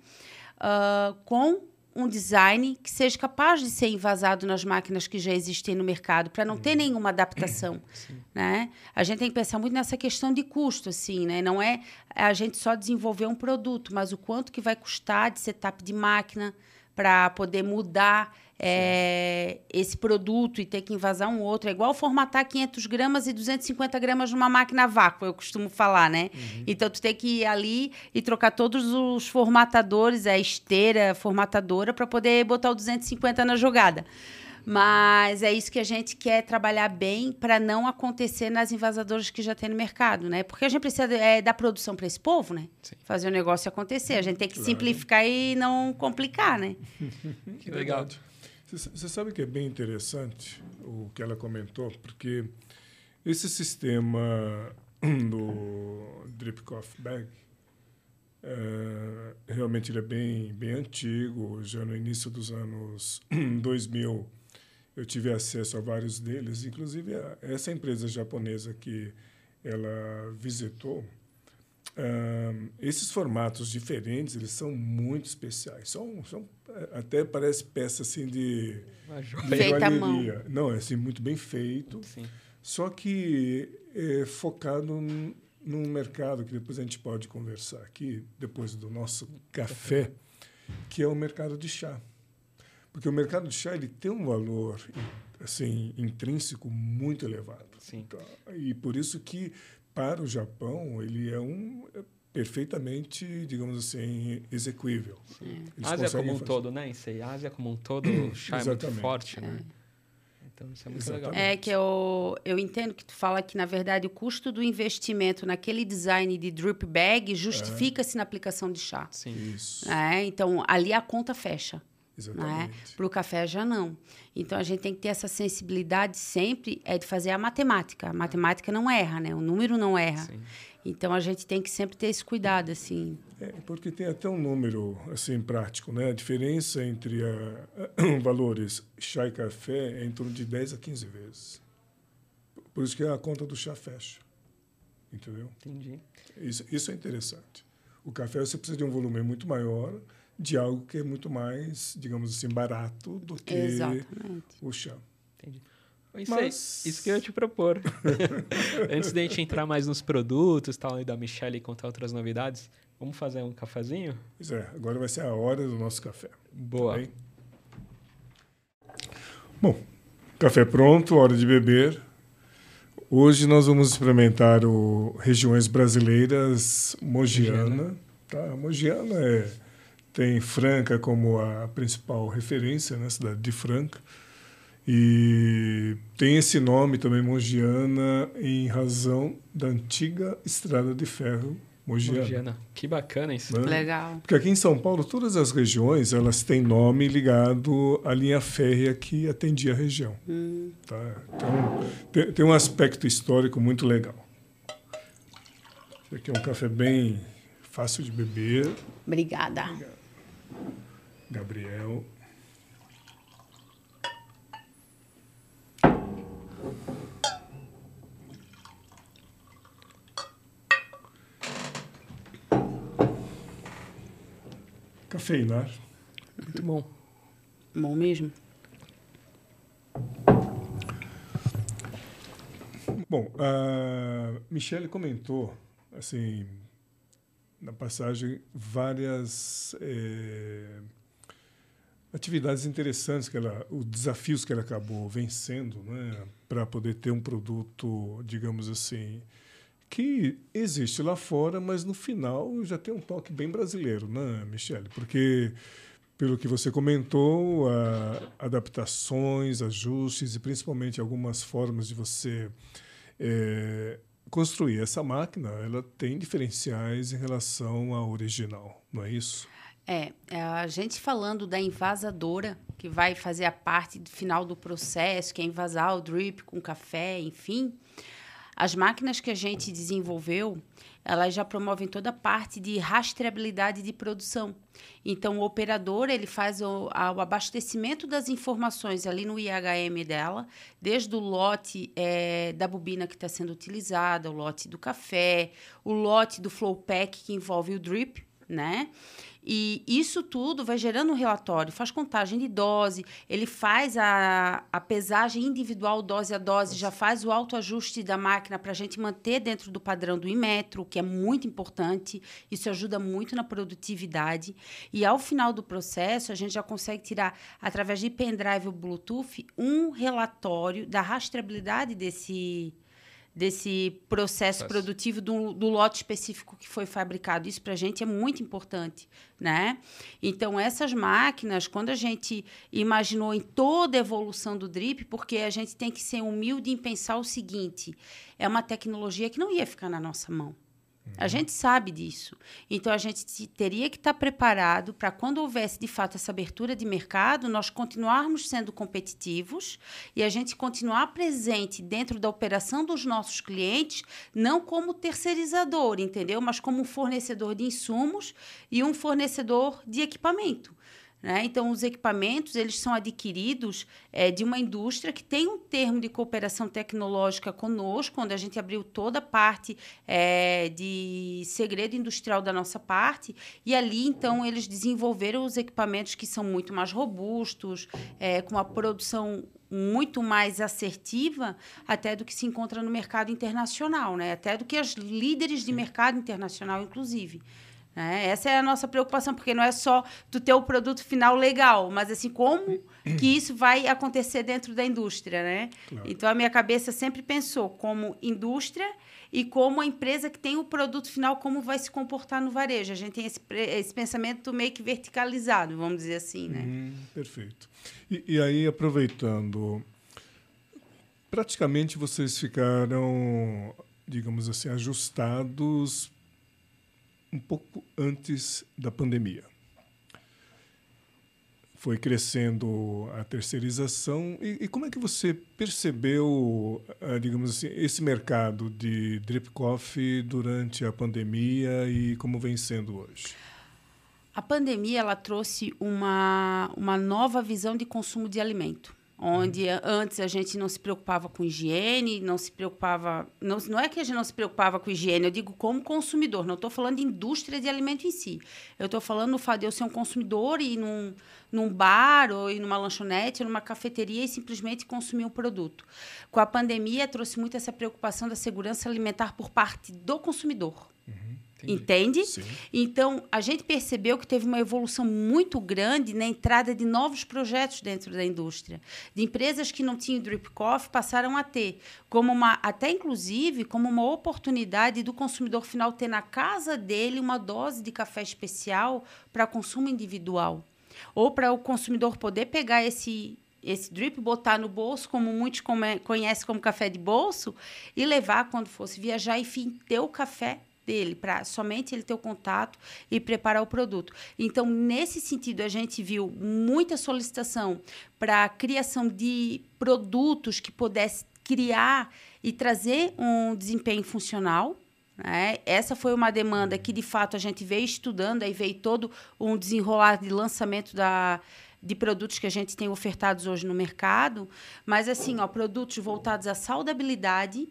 Uh, com um design que seja capaz de ser invasado nas máquinas que já existem no mercado, para não ter uhum. nenhuma adaptação. (clears throat) Né? A gente tem que pensar muito nessa questão de custo, assim, né? Não é a gente só desenvolver um produto, mas o quanto que vai custar de setup de máquina para poder mudar é, esse produto e ter que invasar um outro. É igual formatar 500 gramas e 250 gramas numa máquina a vácuo, eu costumo falar, né? Uhum. Então, tu tem que ir ali e trocar todos os formatadores, a esteira formatadora, para poder botar o 250 na jogada. Mas é isso que a gente quer trabalhar bem para não acontecer nas invasadoras que já tem no mercado, né? Porque a gente precisa é, dar produção para esse povo, né? Sim. Fazer o negócio acontecer. A gente tem que claro. simplificar e não complicar, né? (laughs) que legal. Você sabe que é bem interessante o que ela comentou, porque esse sistema (clears throat) do drip coffee bag é, realmente ele é bem bem antigo. Já no início dos anos (clears throat) 2000 eu tive acesso a vários deles, inclusive a essa empresa japonesa que ela visitou Uh, esses formatos diferentes, eles são muito especiais. São, são até parece peça assim de, de joalheria. Não, é assim muito bem feito. Sim. Só que é focado num, num mercado que depois a gente pode conversar aqui, depois do nosso café, que é o mercado de chá. Porque o mercado de chá ele tem um valor assim intrínseco muito elevado. Sim. Então, e por isso que para o Japão, ele é um é perfeitamente, digamos assim, execuível. Ásia como um fazer. todo, né? Em Ásia como um todo, o (clears throat) chá é muito forte, né? Então, isso é muito Exatamente. legal. É que eu, eu entendo que tu fala que, na verdade, o custo do investimento naquele design de drip bag justifica-se é. na aplicação de chá. Sim. Isso. É, então, ali a conta fecha. Né? Para o café já não. Então a gente tem que ter essa sensibilidade sempre é de fazer a matemática. A matemática não erra, né? O número não erra. Sim. Então a gente tem que sempre ter esse cuidado assim. É, porque tem até um número assim prático, né? A diferença entre a, a, (coughs) valores chá e café é em torno de 10 a 15 vezes. Por isso que a conta do chá fecha. Entendeu? Entendi. Isso, isso é interessante. O café você precisa de um volume muito maior de algo que é muito mais, digamos assim, barato do que Exatamente. o chá. Entendi. Isso, Mas... isso que eu ia te propor. (laughs) Antes de a gente entrar mais nos produtos tal, e da Michelle e contar outras novidades, vamos fazer um cafezinho? Pois é, agora vai ser a hora do nosso café. Boa. Tá Bom, café pronto, hora de beber. Hoje nós vamos experimentar o regiões brasileiras Mogiana. Mogiana. Tá? Mogiana é tem Franca como a principal referência, né, cidade de Franca. E tem esse nome também, Mogiana, em razão da antiga estrada de ferro Mogiana. Mogiana. Que bacana isso. Né? Legal. Porque aqui em São Paulo, todas as regiões elas têm nome ligado à linha férrea que atendia a região. Hum. Tá? Então, tem, tem um aspecto histórico muito legal. Esse aqui é um café bem fácil de beber. Obrigada. Obrigado. Gabriel. Cafeinar. Muito bom. Bom mesmo. Bom, a Michelle comentou, assim, na passagem, várias. Eh, atividades interessantes, que ela, os desafios que ela acabou vencendo, né, para poder ter um produto, digamos assim, que existe lá fora, mas no final já tem um toque bem brasileiro, né, Michelle? Porque pelo que você comentou, adaptações, ajustes e principalmente algumas formas de você é, construir essa máquina, ela tem diferenciais em relação à original, não é isso? É, é, a gente falando da envasadora, que vai fazer a parte final do processo, que é envasar o drip com café, enfim, as máquinas que a gente desenvolveu, elas já promovem toda a parte de rastreabilidade de produção. Então, o operador ele faz o, a, o abastecimento das informações ali no IHM dela, desde o lote é, da bobina que está sendo utilizada, o lote do café, o lote do flow pack que envolve o drip, né? E isso tudo vai gerando um relatório, faz contagem de dose, ele faz a, a pesagem individual dose a dose, já faz o autoajuste da máquina para a gente manter dentro do padrão do Imetro, que é muito importante, isso ajuda muito na produtividade. E ao final do processo, a gente já consegue tirar, através de pendrive ou Bluetooth, um relatório da rastreabilidade desse desse processo produtivo do, do, lote específico que foi fabricado. Isso para a gente é muito importante, né? Então, essas máquinas, quando a gente imaginou em toda a evolução do drip, porque a gente tem que ser humilde em pensar o seguinte, é uma tecnologia que não ia ficar na nossa mão. A gente sabe disso. Então, a gente teria que estar preparado para, quando houvesse de fato essa abertura de mercado, nós continuarmos sendo competitivos e a gente continuar presente dentro da operação dos nossos clientes, não como terceirizador, entendeu? Mas como um fornecedor de insumos e um fornecedor de equipamento. Né? Então, os equipamentos eles são adquiridos é, de uma indústria que tem um termo de cooperação tecnológica conosco, onde a gente abriu toda a parte é, de segredo industrial da nossa parte, e ali, então, eles desenvolveram os equipamentos que são muito mais robustos, é, com uma produção muito mais assertiva até do que se encontra no mercado internacional, né? até do que as líderes de mercado internacional, inclusive. Né? Essa é a nossa preocupação, porque não é só tu ter o produto final legal, mas assim, como que isso vai acontecer dentro da indústria, né? Claro. Então, a minha cabeça sempre pensou como indústria e como a empresa que tem o produto final, como vai se comportar no varejo. A gente tem esse, esse pensamento meio que verticalizado, vamos dizer assim, né? Hum, perfeito. E, e aí, aproveitando, praticamente vocês ficaram, digamos assim, ajustados um pouco antes da pandemia. Foi crescendo a terceirização. E, e como é que você percebeu, ah, digamos assim, esse mercado de drip coffee durante a pandemia e como vem sendo hoje? A pandemia ela trouxe uma, uma nova visão de consumo de alimento onde antes a gente não se preocupava com higiene, não se preocupava. Não, não é que a gente não se preocupava com higiene, eu digo como consumidor, não estou falando de indústria de alimento em si. Eu estou falando no fato de eu ser um consumidor e ir num, num bar ou ir numa lanchonete ou numa cafeteria e simplesmente consumir o produto. Com a pandemia, trouxe muito essa preocupação da segurança alimentar por parte do consumidor. Entendi. Entende? Sim. Então, a gente percebeu que teve uma evolução muito grande na entrada de novos projetos dentro da indústria. De empresas que não tinham drip coffee passaram a ter, como uma, até inclusive como uma oportunidade do consumidor final ter na casa dele uma dose de café especial para consumo individual. Ou para o consumidor poder pegar esse esse drip, botar no bolso, como muitos conhecem como café de bolso, e levar quando fosse viajar, enfim, ter o café dele, para somente ele ter o contato e preparar o produto. Então, nesse sentido, a gente viu muita solicitação para a criação de produtos que pudesse criar e trazer um desempenho funcional. Né? Essa foi uma demanda que, de fato, a gente veio estudando, aí veio todo um desenrolar de lançamento da, de produtos que a gente tem ofertados hoje no mercado, mas assim, ó, produtos voltados à saudabilidade,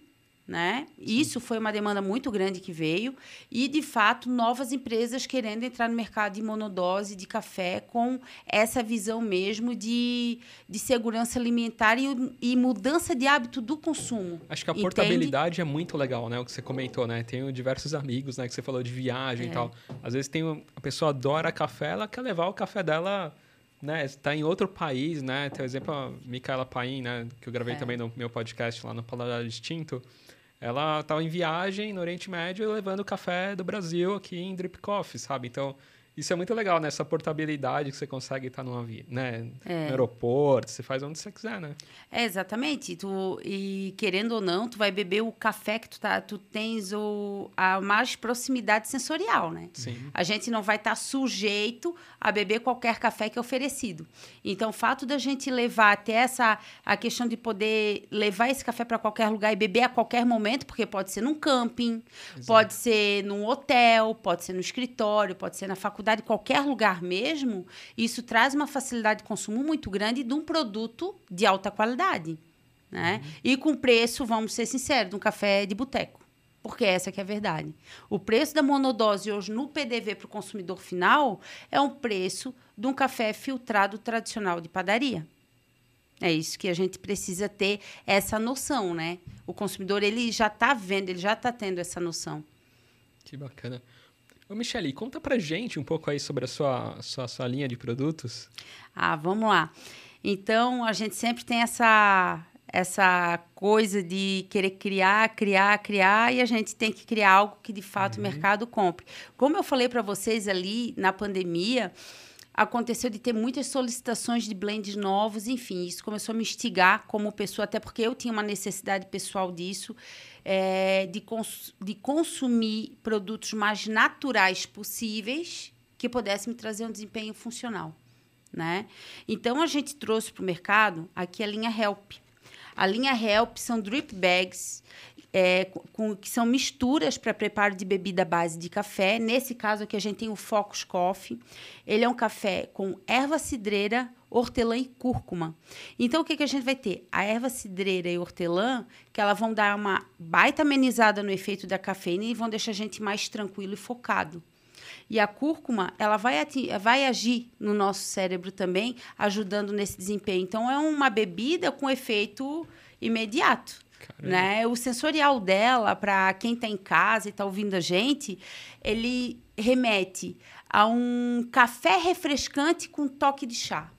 né? Isso foi uma demanda muito grande que veio e, de fato, novas empresas querendo entrar no mercado de monodose de café com essa visão mesmo de, de segurança alimentar e, e mudança de hábito do consumo. Acho que a portabilidade é muito legal, né? O que você comentou, né? Tenho diversos amigos, né? Que você falou de viagem é. e tal. Às vezes tem a pessoa adora café, ela quer levar o café dela né, está em outro país, né? Tem o exemplo a Micaela Paim, né, que eu gravei é. também no meu podcast lá no Paladar Distinto. Ela estava em viagem no Oriente Médio levando café do Brasil aqui em Drip Coffee, sabe? Então, isso é muito legal, né? Essa portabilidade que você consegue estar no avião, né? É. No aeroporto, você faz onde você quiser, né? É, exatamente. Tu, e querendo ou não, tu vai beber o café que tu, tá, tu tens o, a mais proximidade sensorial, né? Sim. A gente não vai estar tá sujeito a beber qualquer café que é oferecido. Então, o fato da gente levar até essa a questão de poder levar esse café para qualquer lugar e beber a qualquer momento, porque pode ser num camping, Exato. pode ser num hotel, pode ser no escritório, pode ser na faculdade de qualquer lugar mesmo, isso traz uma facilidade de consumo muito grande de um produto de alta qualidade. Né? Uhum. E com preço, vamos ser sinceros, de um café de boteco. Porque essa que é a verdade. O preço da monodose hoje no PDV para o consumidor final é um preço de um café filtrado tradicional de padaria. É isso que a gente precisa ter essa noção, né? O consumidor ele já está vendo, ele já está tendo essa noção. Que bacana. Ô, Michele, conta pra gente um pouco aí sobre a sua, sua, sua linha de produtos. Ah, vamos lá. Então, a gente sempre tem essa, essa coisa de querer criar, criar, criar, e a gente tem que criar algo que de fato uhum. o mercado compre. Como eu falei para vocês ali na pandemia, aconteceu de ter muitas solicitações de blends novos, enfim, isso começou a me instigar como pessoa, até porque eu tinha uma necessidade pessoal disso é, de, cons de consumir produtos mais naturais possíveis que pudessem me trazer um desempenho funcional. Né? Então, a gente trouxe para o mercado aqui a linha Help. A linha Help são drip bags é, com, que são misturas para preparo de bebida base de café. Nesse caso aqui, a gente tem o Focus Coffee. Ele é um café com erva cidreira, hortelã e cúrcuma. Então, o que, que a gente vai ter? A erva cidreira e hortelã, que elas vão dar uma baita amenizada no efeito da cafeína e vão deixar a gente mais tranquilo e focado. E a cúrcuma, ela vai, vai agir no nosso cérebro também, ajudando nesse desempenho. Então, é uma bebida com efeito imediato. Né? O sensorial dela, para quem está em casa e está ouvindo a gente, ele remete a um café refrescante com toque de chá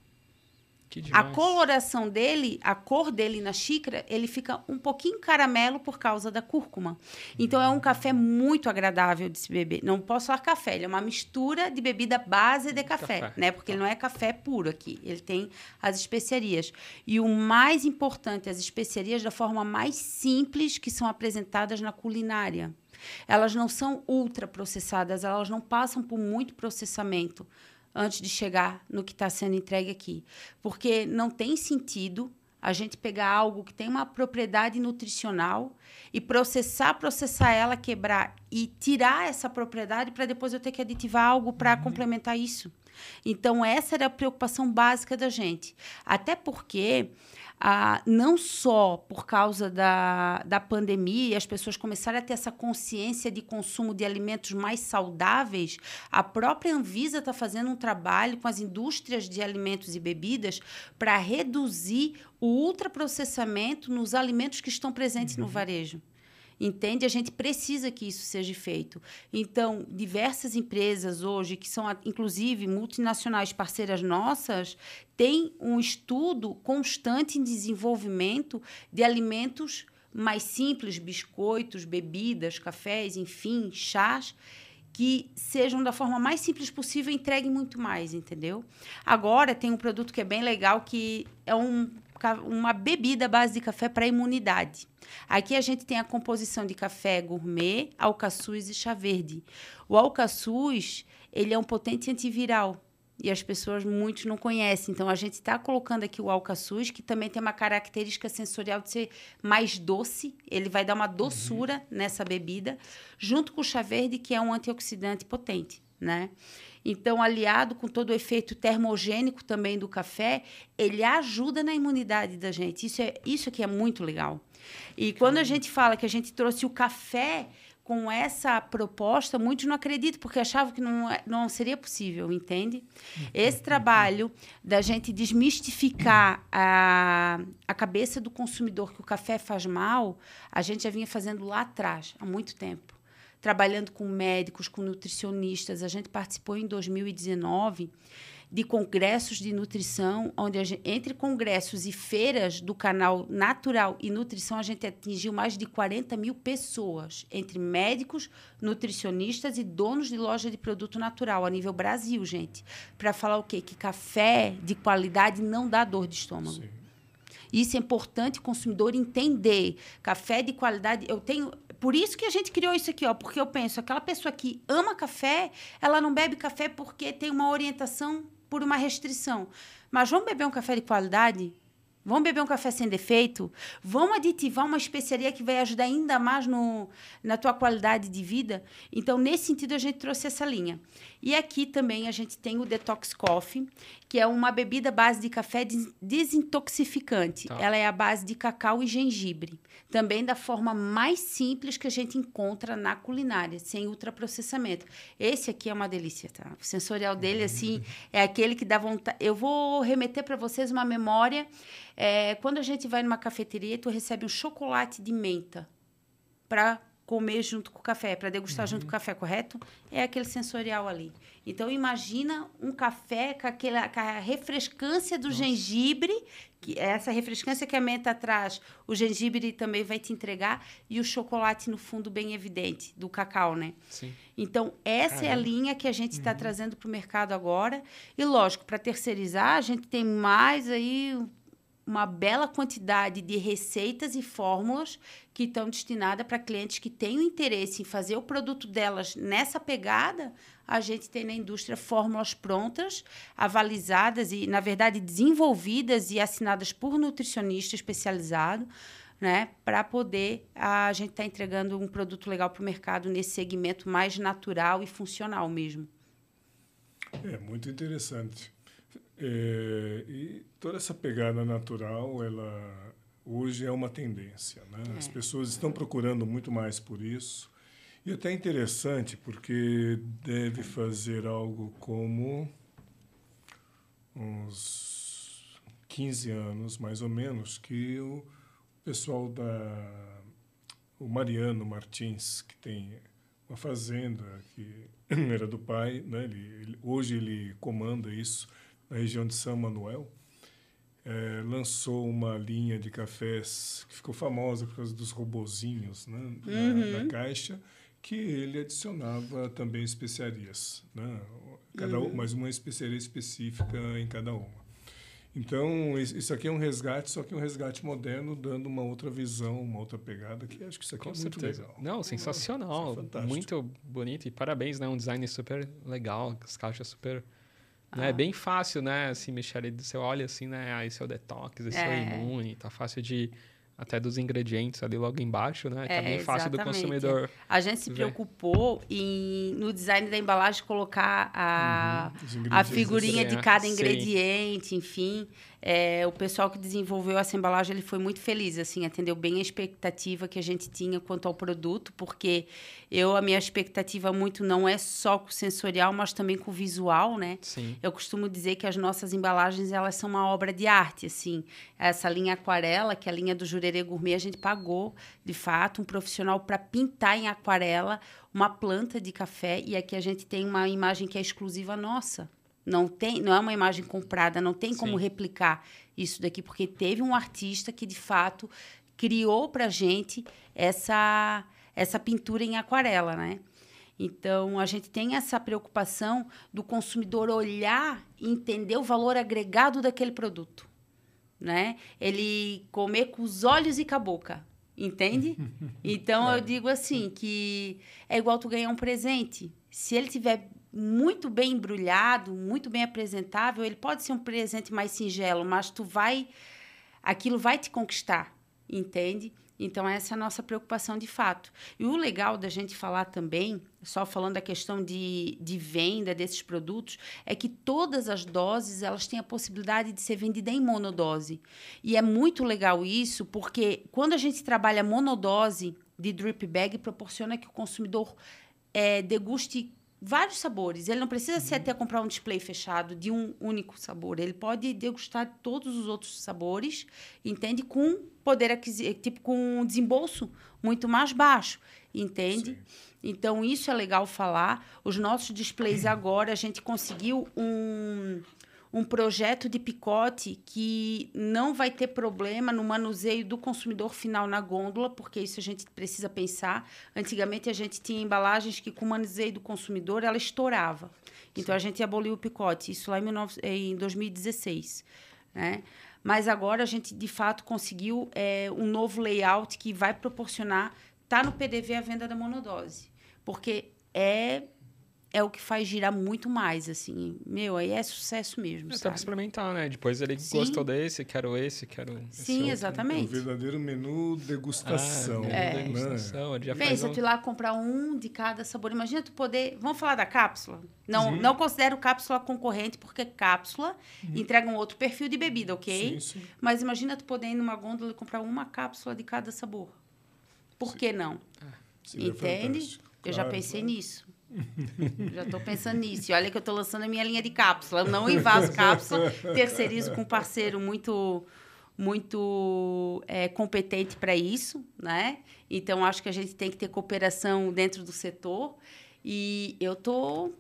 a coloração dele, a cor dele na xícara, ele fica um pouquinho caramelo por causa da cúrcuma. Então é um café muito agradável de se beber. Não posso falar café, ele é uma mistura de bebida base de café, café. né? Porque ele não é café puro aqui, ele tem as especiarias. E o mais importante, as especiarias da forma mais simples que são apresentadas na culinária. Elas não são ultraprocessadas, elas não passam por muito processamento antes de chegar no que está sendo entregue aqui. Porque não tem sentido a gente pegar algo que tem uma propriedade nutricional e processar, processar ela, quebrar e tirar essa propriedade para depois eu ter que aditivar algo para uhum. complementar isso. Então, essa era a preocupação básica da gente. Até porque ah, não só por causa da, da pandemia, as pessoas começaram a ter essa consciência de consumo de alimentos mais saudáveis, a própria Anvisa está fazendo um trabalho com as indústrias de alimentos e bebidas para reduzir o ultraprocessamento nos alimentos que estão presentes uhum. no varejo entende? A gente precisa que isso seja feito. Então, diversas empresas hoje, que são inclusive multinacionais parceiras nossas, têm um estudo constante em desenvolvimento de alimentos mais simples, biscoitos, bebidas, cafés, enfim, chás, que sejam da forma mais simples possível e entreguem muito mais, entendeu? Agora tem um produto que é bem legal que é um uma bebida base de café para imunidade. Aqui a gente tem a composição de café gourmet, alcaçuz e chá verde. O alcaçuz, ele é um potente antiviral e as pessoas muitos não conhecem. Então a gente está colocando aqui o alcaçuz, que também tem uma característica sensorial de ser mais doce. Ele vai dar uma doçura uhum. nessa bebida, junto com o chá verde, que é um antioxidante potente. Né? Então, aliado com todo o efeito termogênico também do café, ele ajuda na imunidade da gente. Isso é isso que é muito legal. E quando a gente fala que a gente trouxe o café com essa proposta, muitos não acreditam, porque achavam que não, é, não seria possível, entende? Esse trabalho da gente desmistificar a, a cabeça do consumidor que o café faz mal, a gente já vinha fazendo lá atrás, há muito tempo. Trabalhando com médicos, com nutricionistas. A gente participou em 2019 de congressos de nutrição, onde gente, entre congressos e feiras do canal Natural e Nutrição, a gente atingiu mais de 40 mil pessoas, entre médicos, nutricionistas e donos de loja de produto natural a nível Brasil, gente. Para falar o quê? Que café de qualidade não dá dor de estômago. Sim. Isso é importante o consumidor entender. Café de qualidade, eu tenho por isso que a gente criou isso aqui, ó, porque eu penso, aquela pessoa que ama café, ela não bebe café porque tem uma orientação por uma restrição. Mas vamos beber um café de qualidade? Vamos beber um café sem defeito? Vamos aditivar uma especiaria que vai ajudar ainda mais no, na tua qualidade de vida? Então, nesse sentido, a gente trouxe essa linha. E aqui também a gente tem o Detox Coffee, que é uma bebida base de café desintoxificante. Tá. Ela é a base de cacau e gengibre. Também da forma mais simples que a gente encontra na culinária, sem ultraprocessamento. Esse aqui é uma delícia, tá? O sensorial dele, assim, é aquele que dá vontade. Eu vou remeter para vocês uma memória. É, quando a gente vai numa cafeteria, tu recebe um chocolate de menta para comer junto com o café, para degustar uhum. junto com o café, correto? É aquele sensorial ali. Então imagina um café com, aquela, com a refrescância do Nossa. gengibre, que é essa refrescância que a menta traz, o gengibre também vai te entregar e o chocolate no fundo bem evidente do cacau, né? Sim. Então essa Caramba. é a linha que a gente está uhum. trazendo para o mercado agora e lógico para terceirizar a gente tem mais aí uma bela quantidade de receitas e fórmulas que estão destinadas para clientes que têm o interesse em fazer o produto delas nessa pegada. A gente tem na indústria fórmulas prontas, avalizadas e, na verdade, desenvolvidas e assinadas por nutricionista especializado, né, para poder a gente estar tá entregando um produto legal para o mercado nesse segmento mais natural e funcional mesmo. É muito interessante. É, e toda essa pegada natural, ela hoje é uma tendência. Né? É. As pessoas estão procurando muito mais por isso. E até interessante, porque deve fazer algo como uns 15 anos, mais ou menos, que o pessoal da... O Mariano Martins, que tem uma fazenda que (clears throat) era do pai, né? ele, ele, hoje ele comanda isso, na região de São Manuel, é, lançou uma linha de cafés que ficou famosa por causa dos robozinhos né, uhum. na, na, caixa, que ele adicionava também especiarias, né, cada uhum. mas uma especiaria específica em cada uma. Então, isso aqui é um resgate, só que um resgate moderno, dando uma outra visão, uma outra pegada, que acho que isso aqui Com é certeza. muito legal. Não, sensacional. É muito bonito. E parabéns, né? Um design super legal, as caixas super né? É ah. bem fácil, né? Assim, mexer ali, você olha assim, né? Aí seu detox, esse é. imune, tá fácil de até dos ingredientes ali logo embaixo, né? Tá é, bem fácil exatamente. do consumidor. A gente se preocupou em, no design da embalagem, colocar a, uhum. a figurinha de cada ingrediente, Sim. enfim. É, o pessoal que desenvolveu essa embalagem ele foi muito feliz, assim, atendeu bem a expectativa que a gente tinha quanto ao produto, porque eu a minha expectativa muito não é só com o sensorial, mas também com o visual, né? Sim. Eu costumo dizer que as nossas embalagens elas são uma obra de arte, assim. Essa linha aquarela, que é a linha do Jurerê Gourmet, a gente pagou, de fato, um profissional para pintar em aquarela uma planta de café e aqui a gente tem uma imagem que é exclusiva nossa. Não tem, não é uma imagem comprada, não tem como Sim. replicar isso daqui, porque teve um artista que de fato criou para gente essa essa pintura em aquarela, né? Então, a gente tem essa preocupação do consumidor olhar e entender o valor agregado daquele produto, né? Ele comer com os olhos e com a boca, entende? (laughs) Então, eu digo assim, que é igual tu ganhar um presente. Se ele tiver muito bem embrulhado, muito bem apresentável, ele pode ser um presente mais singelo, mas tu vai aquilo vai te conquistar, entende? Então, essa é a nossa preocupação de fato. E o legal da gente falar também, só falando da questão de, de venda desses produtos, é que todas as doses elas têm a possibilidade de ser vendida em monodose. E é muito legal isso, porque quando a gente trabalha monodose de drip bag, proporciona que o consumidor é, deguste vários sabores. Ele não precisa uhum. ser até comprar um display fechado de um único sabor. Ele pode degustar todos os outros sabores, entende? Com poder aquisitivo, tipo com um desembolso muito mais baixo, entende? Sim. Então isso é legal falar. Os nossos displays (clears throat) agora a gente conseguiu um um projeto de picote que não vai ter problema no manuseio do consumidor final na gôndola, porque isso a gente precisa pensar. Antigamente a gente tinha embalagens que com o manuseio do consumidor ela estourava. Então Sim. a gente aboliu o picote, isso lá em, 2016, né? Mas agora a gente de fato conseguiu é, um novo layout que vai proporcionar tá no PDV a venda da monodose, porque é é o que faz girar muito mais, assim. Meu, aí é sucesso mesmo, é, sabe? experimentar, né? Depois ele Sim. gostou desse, quero esse, quero Sim, esse exatamente. É um verdadeiro menu degustação. Ah, é. degustação. Ele já Pensa, um... tu ir lá comprar um de cada sabor. Imagina tu poder... Vamos falar da cápsula? Não, não considero cápsula concorrente, porque cápsula uhum. entrega um outro perfil de bebida, ok? Sim, sim. Mas imagina tu poder ir numa gôndola e comprar uma cápsula de cada sabor. Por sim. que não? É. Entende? Eu já pensei claro. nisso. (laughs) Já estou pensando nisso. E olha que eu estou lançando a minha linha de cápsula. Eu não invaso cápsula, terceirizo com um parceiro muito muito é, competente para isso, né? Então acho que a gente tem que ter cooperação dentro do setor e eu tô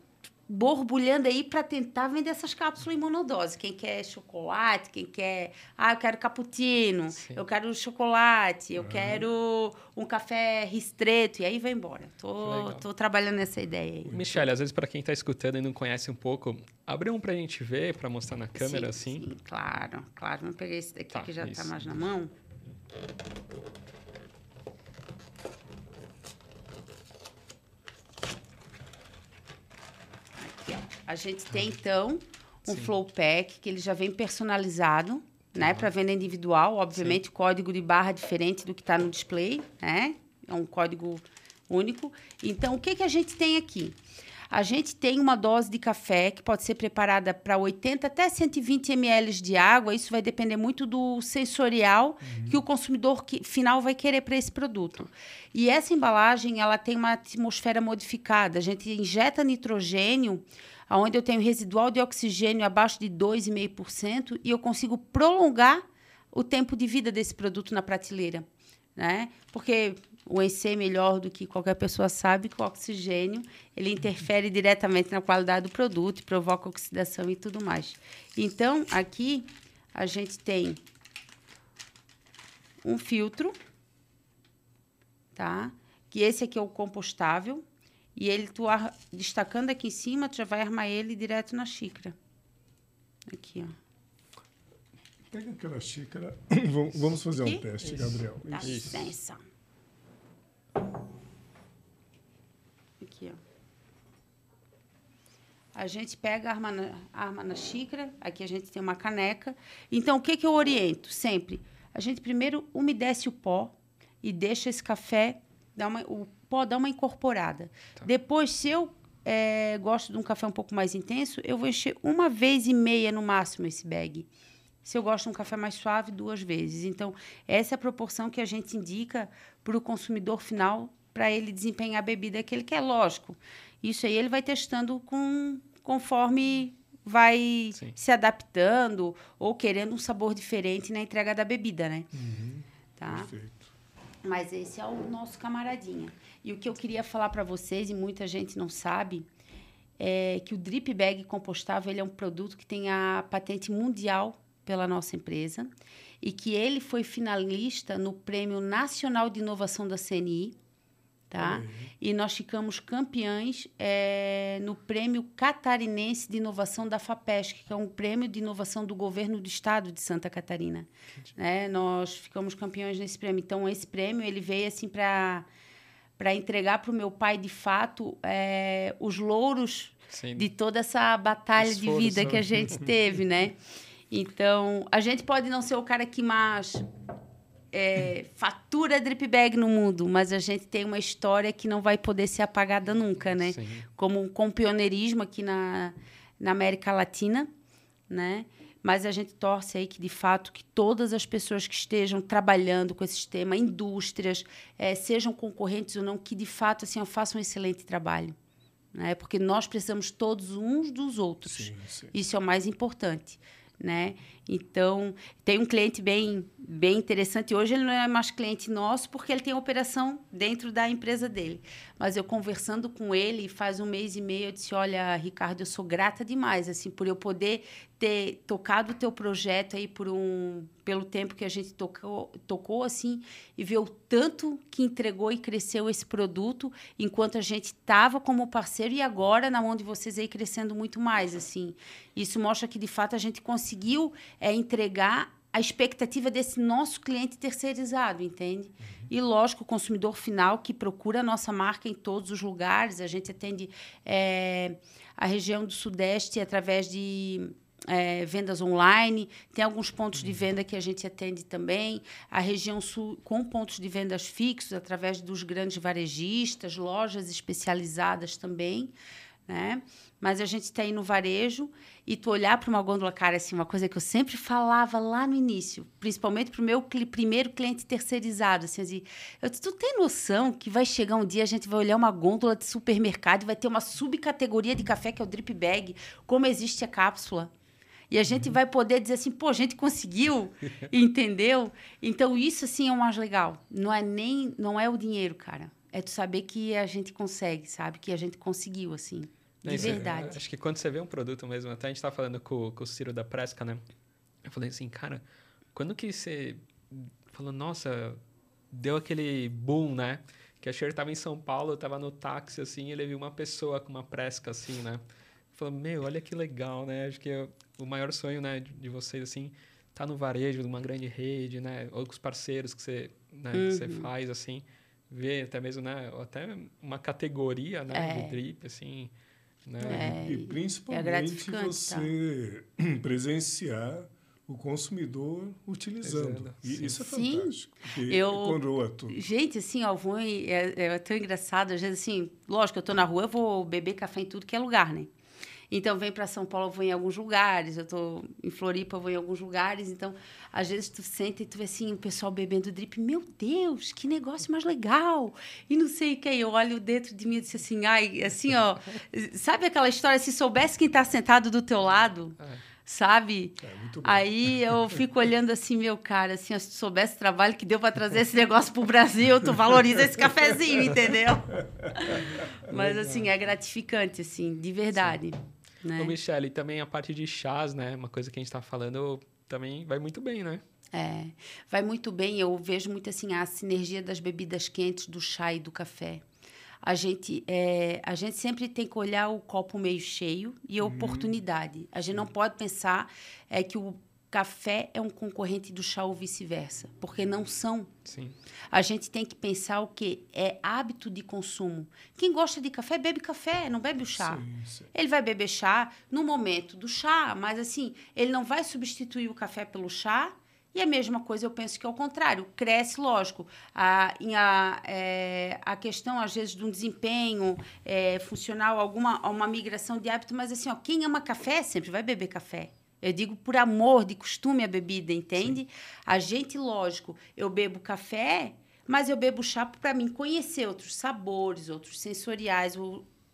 borbulhando aí para tentar vender essas cápsulas em monodose. Quem quer chocolate, quem quer. Ah, eu quero cappuccino, Sim. eu quero chocolate, eu uhum. quero um café ristreto, e aí vai embora. Tô, tô trabalhando nessa ideia aí. Michelle, às vezes, para quem está escutando e não conhece um pouco, abre um para a gente ver, para mostrar na câmera sim, assim. Sim, claro, claro. Vamos pegar esse daqui tá, que já está mais na mão. A gente tem, então, um Sim. flow pack que ele já vem personalizado, né? Uhum. Para venda individual. Obviamente, Sim. código de barra diferente do que está no display, né? É um código único. Então, o que, que a gente tem aqui? A gente tem uma dose de café que pode ser preparada para 80 até 120 ml de água. Isso vai depender muito do sensorial uhum. que o consumidor que, final vai querer para esse produto. E essa embalagem ela tem uma atmosfera modificada. A gente injeta nitrogênio onde eu tenho residual de oxigênio abaixo de 2,5% e eu consigo prolongar o tempo de vida desse produto na prateleira. Né? Porque o EC, melhor do que qualquer pessoa sabe, que o oxigênio ele interfere diretamente na qualidade do produto, provoca oxidação e tudo mais. Então, aqui a gente tem um filtro, tá? Que esse aqui é o compostável, e ele, tu ar, destacando aqui em cima, tu já vai armar ele direto na xícara. Aqui, ó. Pega aquela xícara. (coughs) Vamos fazer aqui? um teste, Isso. Gabriel. Dá licença. Aqui, ó. A gente pega, arma na, arma na xícara. Aqui a gente tem uma caneca. Então, o que, que eu oriento sempre? A gente primeiro umedece o pó e deixa esse café, dá uma, o pode dar uma incorporada. Tá. Depois, se eu é, gosto de um café um pouco mais intenso, eu vou encher uma vez e meia no máximo esse bag. Se eu gosto de um café mais suave, duas vezes. Então, essa é a proporção que a gente indica para o consumidor final para ele desempenhar a bebida que ele quer. Lógico, isso aí ele vai testando com, conforme vai Sim. se adaptando ou querendo um sabor diferente na entrega da bebida, né? Uhum. Tá? Perfeito. Mas esse é o nosso camaradinha. E o que eu queria falar para vocês, e muita gente não sabe, é que o Drip Bag compostável ele é um produto que tem a patente mundial pela nossa empresa e que ele foi finalista no Prêmio Nacional de Inovação da CNI tá? Uhum. E nós ficamos campeões é, no Prêmio Catarinense de Inovação da FAPESC, que é um prêmio de inovação do governo do estado de Santa Catarina. Né? Nós ficamos campeões nesse prêmio. Então, esse prêmio ele veio assim para para entregar para o meu pai, de fato, é, os louros Sim. de toda essa batalha Esforço. de vida que a gente (laughs) teve, né? Então, a gente pode não ser o cara que mais é, fatura drip bag no mundo, mas a gente tem uma história que não vai poder ser apagada nunca, né? Sim. Como com pioneirismo aqui na, na América Latina, né? Mas a gente torce aí que, de fato, que todas as pessoas que estejam trabalhando com esse sistema, indústrias, é, sejam concorrentes ou não, que, de fato, assim, façam um excelente trabalho. Né? Porque nós precisamos todos uns dos outros. Sim, sim. Isso é o mais importante. Né? Então, tem um cliente bem, bem interessante. Hoje ele não é mais cliente nosso porque ele tem operação dentro da empresa dele. Mas eu conversando com ele faz um mês e meio, eu disse: Olha, Ricardo, eu sou grata demais assim por eu poder ter tocado o teu projeto aí por um pelo tempo que a gente tocou, tocou assim e ver o tanto que entregou e cresceu esse produto enquanto a gente estava como parceiro e agora na mão de vocês aí crescendo muito mais assim. Isso mostra que de fato a gente conseguiu é, entregar a expectativa desse nosso cliente terceirizado, entende? E, lógico, o consumidor final que procura a nossa marca em todos os lugares. A gente atende é, a região do Sudeste através de é, vendas online. Tem alguns pontos de venda que a gente atende também. A região Sul com pontos de vendas fixos através dos grandes varejistas, lojas especializadas também, né? Mas a gente está aí no varejo e tu olhar para uma gôndola, cara, assim, uma coisa que eu sempre falava lá no início, principalmente para o meu cli primeiro cliente terceirizado, assim, assim eu, tu tem noção que vai chegar um dia, a gente vai olhar uma gôndola de supermercado e vai ter uma subcategoria de café, que é o drip bag, como existe a cápsula. E a gente vai poder dizer assim, pô, a gente conseguiu, (laughs) entendeu? Então, isso, assim, é o mais legal. Não é nem, não é o dinheiro, cara. É tu saber que a gente consegue, sabe? Que a gente conseguiu, assim. De Isso, é- verdade. Acho que quando você vê um produto mesmo, até a gente estava falando com, com o Ciro da Presca, né? Eu falei assim, cara, quando que você falou, nossa, deu aquele boom, né? Que a Cher tava em São Paulo, eu tava no táxi, assim, e ele viu uma pessoa com uma Presca, assim, né? Falou, meu, olha que legal, né? Acho que é o maior sonho, né, de, de vocês, assim, tá no varejo de uma grande rede, né? Ou com os parceiros que você, né, que você faz, assim, ver até mesmo, né? ou Até uma categoria, né? É. De drip, assim, né? É, E e- principalmente é você (clears throat) presenciar o consumidor utilizando. Usando, E isso é fantástico. Eu- coroa tudo. Gente, assim, ó, é, é tão engraçado. Às vezes, assim, lógico, eu tô na rua, eu vou beber café em tudo que é lugar, né? Então, vem para São Paulo, eu vou em alguns lugares. Eu tô em Floripa, eu vou em alguns lugares. Então, às vezes, tu senta e tu vê, assim, o pessoal bebendo drip. Meu Deus, que negócio mais legal! E não sei o que. Eu olho dentro de mim e disse assim, ai, assim, ó... (laughs) Sabe aquela história, se soubesse quem tá sentado do teu lado, É. sabe? É muito bom. Aí eu fico olhando assim, meu cara, assim, se tu soubesse o trabalho que deu para trazer esse negócio pro Brasil, tu valoriza esse cafezinho, entendeu? (laughs) Mas assim, é gratificante, assim, de verdade. Né? Ô, Michele, e também a parte de chás, né? Uma coisa que a gente tá falando também vai muito bem, né? É, vai muito bem. Eu vejo muito assim a sinergia das bebidas quentes, do chá e do café. A gente, é, a gente sempre tem que olhar o copo meio cheio e a oportunidade. A gente não pode pensar é, que o café é um concorrente do chá ou vice-versa, porque não são. Sim. A gente tem que pensar o que é hábito de consumo. Quem gosta de café bebe café, não bebe o chá. Sim, sim. Ele vai beber chá no momento do chá, mas assim, ele não vai substituir o café pelo chá. E a mesma coisa eu penso que é o contrário. Cresce, lógico, a, a, é, a questão, às vezes, de um desempenho é, funcional, alguma uma migração de hábito, mas assim, ó, quem ama café sempre vai beber café. Eu digo por amor, de costume a bebida, entende? A gente, lógico, eu bebo café, mas eu bebo chá para mim conhecer outros sabores, outros sensoriais.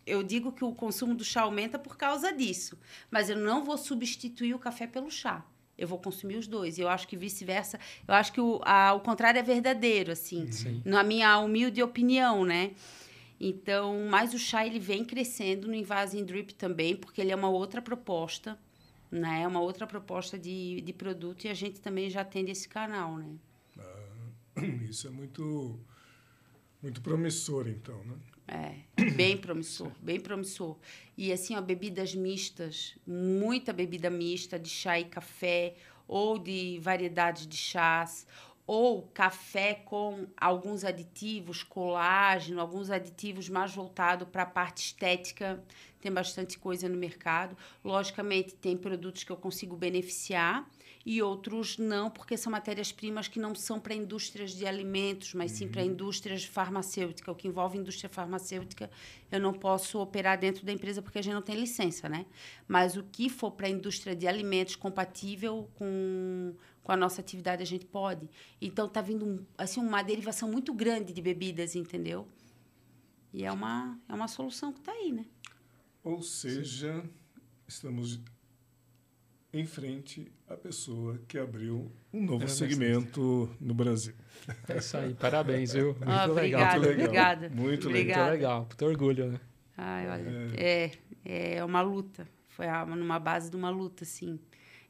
Eu digo que o consumo do chá aumenta por causa disso, mas eu não vou substituir o café pelo chá. Eu vou consumir os dois. Eu acho que vice-versa. Eu acho que o, a- o contrário é verdadeiro, assim, Sim. na minha humilde opinião, né? Então, mas o chá ele vem crescendo no Invasing Drip também, porque ele é uma outra proposta, né? É uma outra proposta de, de produto e a gente também já atende esse canal, né? (clears throat) Isso é muito, muito promissor, então, né? É, bem promissor, bem promissor. E assim, ó, bebidas mistas, muita bebida mista de chá e café, ou de variedades de chás, ou café com alguns aditivos, colágeno, alguns aditivos mais voltados para a parte estética. Tem bastante coisa no mercado. Logicamente, tem produtos que eu consigo beneficiar e outros não, porque são matérias-primas que não são para indústrias de alimentos, mas sim para indústrias farmacêuticas. O que envolve indústria farmacêutica, eu não posso operar dentro da empresa porque a gente não tem licença, né? Mas o que for para a indústria de alimentos compatível com, com a nossa atividade, a gente pode. Então, está vindo um, assim, uma derivação muito grande de bebidas, entendeu? E é uma, é uma solução que está aí, né? Ou seja, Sim. estamos em frente à pessoa que abriu um novo segmento no Brasil. É isso aí, parabéns, viu? Muito ah, legal. Obrigada, muito legal. obrigada. Muito obrigada. Muito legal, muito orgulho, né? Ai, olha, é. é, é uma luta. Foi numa base de uma luta, assim.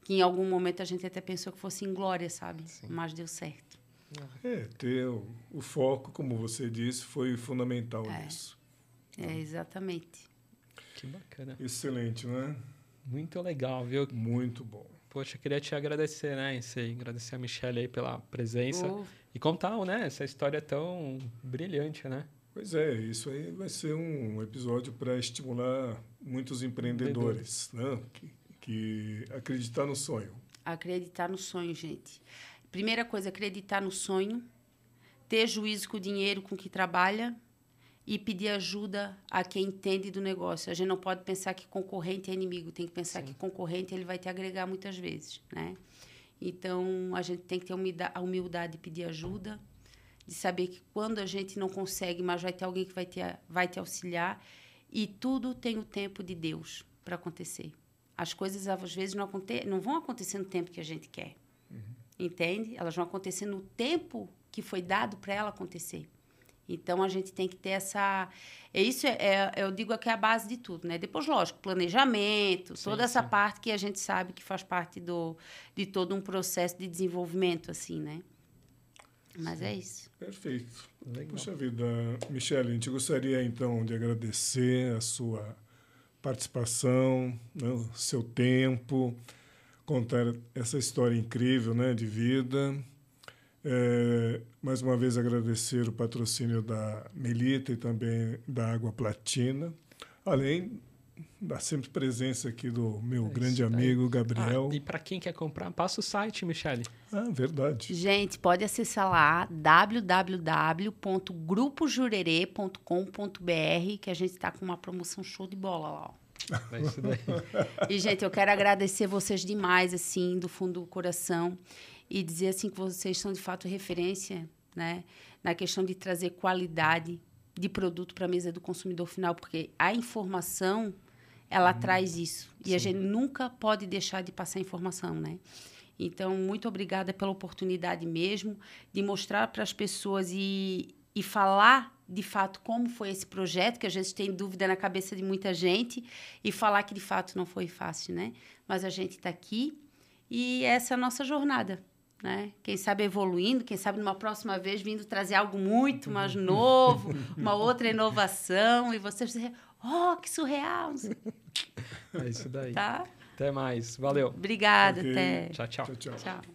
Que em algum momento a gente até pensou que fosse em glória, sabe? Sim. Mas deu certo. É, ter o, o, foco, como você disse, foi fundamental é. nisso. É, exatamente. Que bacana. Excelente, não é? Muito legal, viu? Muito bom. Poxa, queria te agradecer, né, Sei, agradecer a Michelle aí pela presença uh. e contar, né, essa história tão brilhante, né? Pois é, isso aí vai ser um episódio para estimular muitos empreendedores, né, que, que acreditar no sonho. Acreditar no sonho, gente. Primeira coisa, acreditar no sonho, ter juízo com o dinheiro com que trabalha e pedir ajuda a quem entende do negócio. A gente não pode pensar que concorrente é inimigo, tem que pensar Sim. que concorrente ele vai te agregar muitas vezes, né? Então, a gente tem que ter a humildade de pedir ajuda, de saber que quando a gente não consegue, mas vai ter alguém que vai te, vai te auxiliar. E tudo tem o tempo de Deus para acontecer. As coisas, às vezes, não, aconte não vão acontecer no tempo que a gente quer. Uhum. Entende? Elas vão acontecer no tempo que foi dado para ela acontecer. Então a gente tem que ter essa. É isso é, é, eu digo que é a base de tudo, né? Depois, lógico, planejamento, sim, toda essa sim. parte que a gente sabe que faz parte do, de todo um processo de desenvolvimento, assim, né? Mas sim. é isso. Perfeito. Legal. Puxa vida, Michele, a gente gostaria então de agradecer a sua participação, né, seu tempo, contar essa história incrível né, de vida. É, mais uma vez agradecer o patrocínio da Melita e também da Água Platina, além da sempre presença aqui do meu é grande amigo Gabriel. Ah, e para quem quer comprar, passa o site, Michele. Ah, verdade. Gente, pode acessar lá www.grupojurerê.com.br que a gente está com uma promoção show de bola lá. Ó. É isso daí. (laughs) e, gente, eu quero agradecer vocês demais, assim, do fundo do coração e dizer assim que vocês são de fato referência, né, na questão de trazer qualidade de produto para a mesa do consumidor final, porque a informação ela hum, traz isso sim. e a gente nunca pode deixar de passar informação, né? Então, muito obrigada pela oportunidade mesmo de mostrar para as pessoas e, e falar de fato como foi esse projeto, que às vezes tem dúvida na cabeça de muita gente, e falar que de fato não foi fácil, né? Mas a gente está aqui e essa é a nossa jornada né? Quem sabe evoluindo, quem sabe numa próxima vez vindo trazer algo muito mais novo, (laughs) uma outra inovação e você dizer, oh, que surreal! (laughs) É isso daí. Tá? Até mais. Valeu. Obrigada, okay. até. tchau. tchau. tchau, tchau. tchau.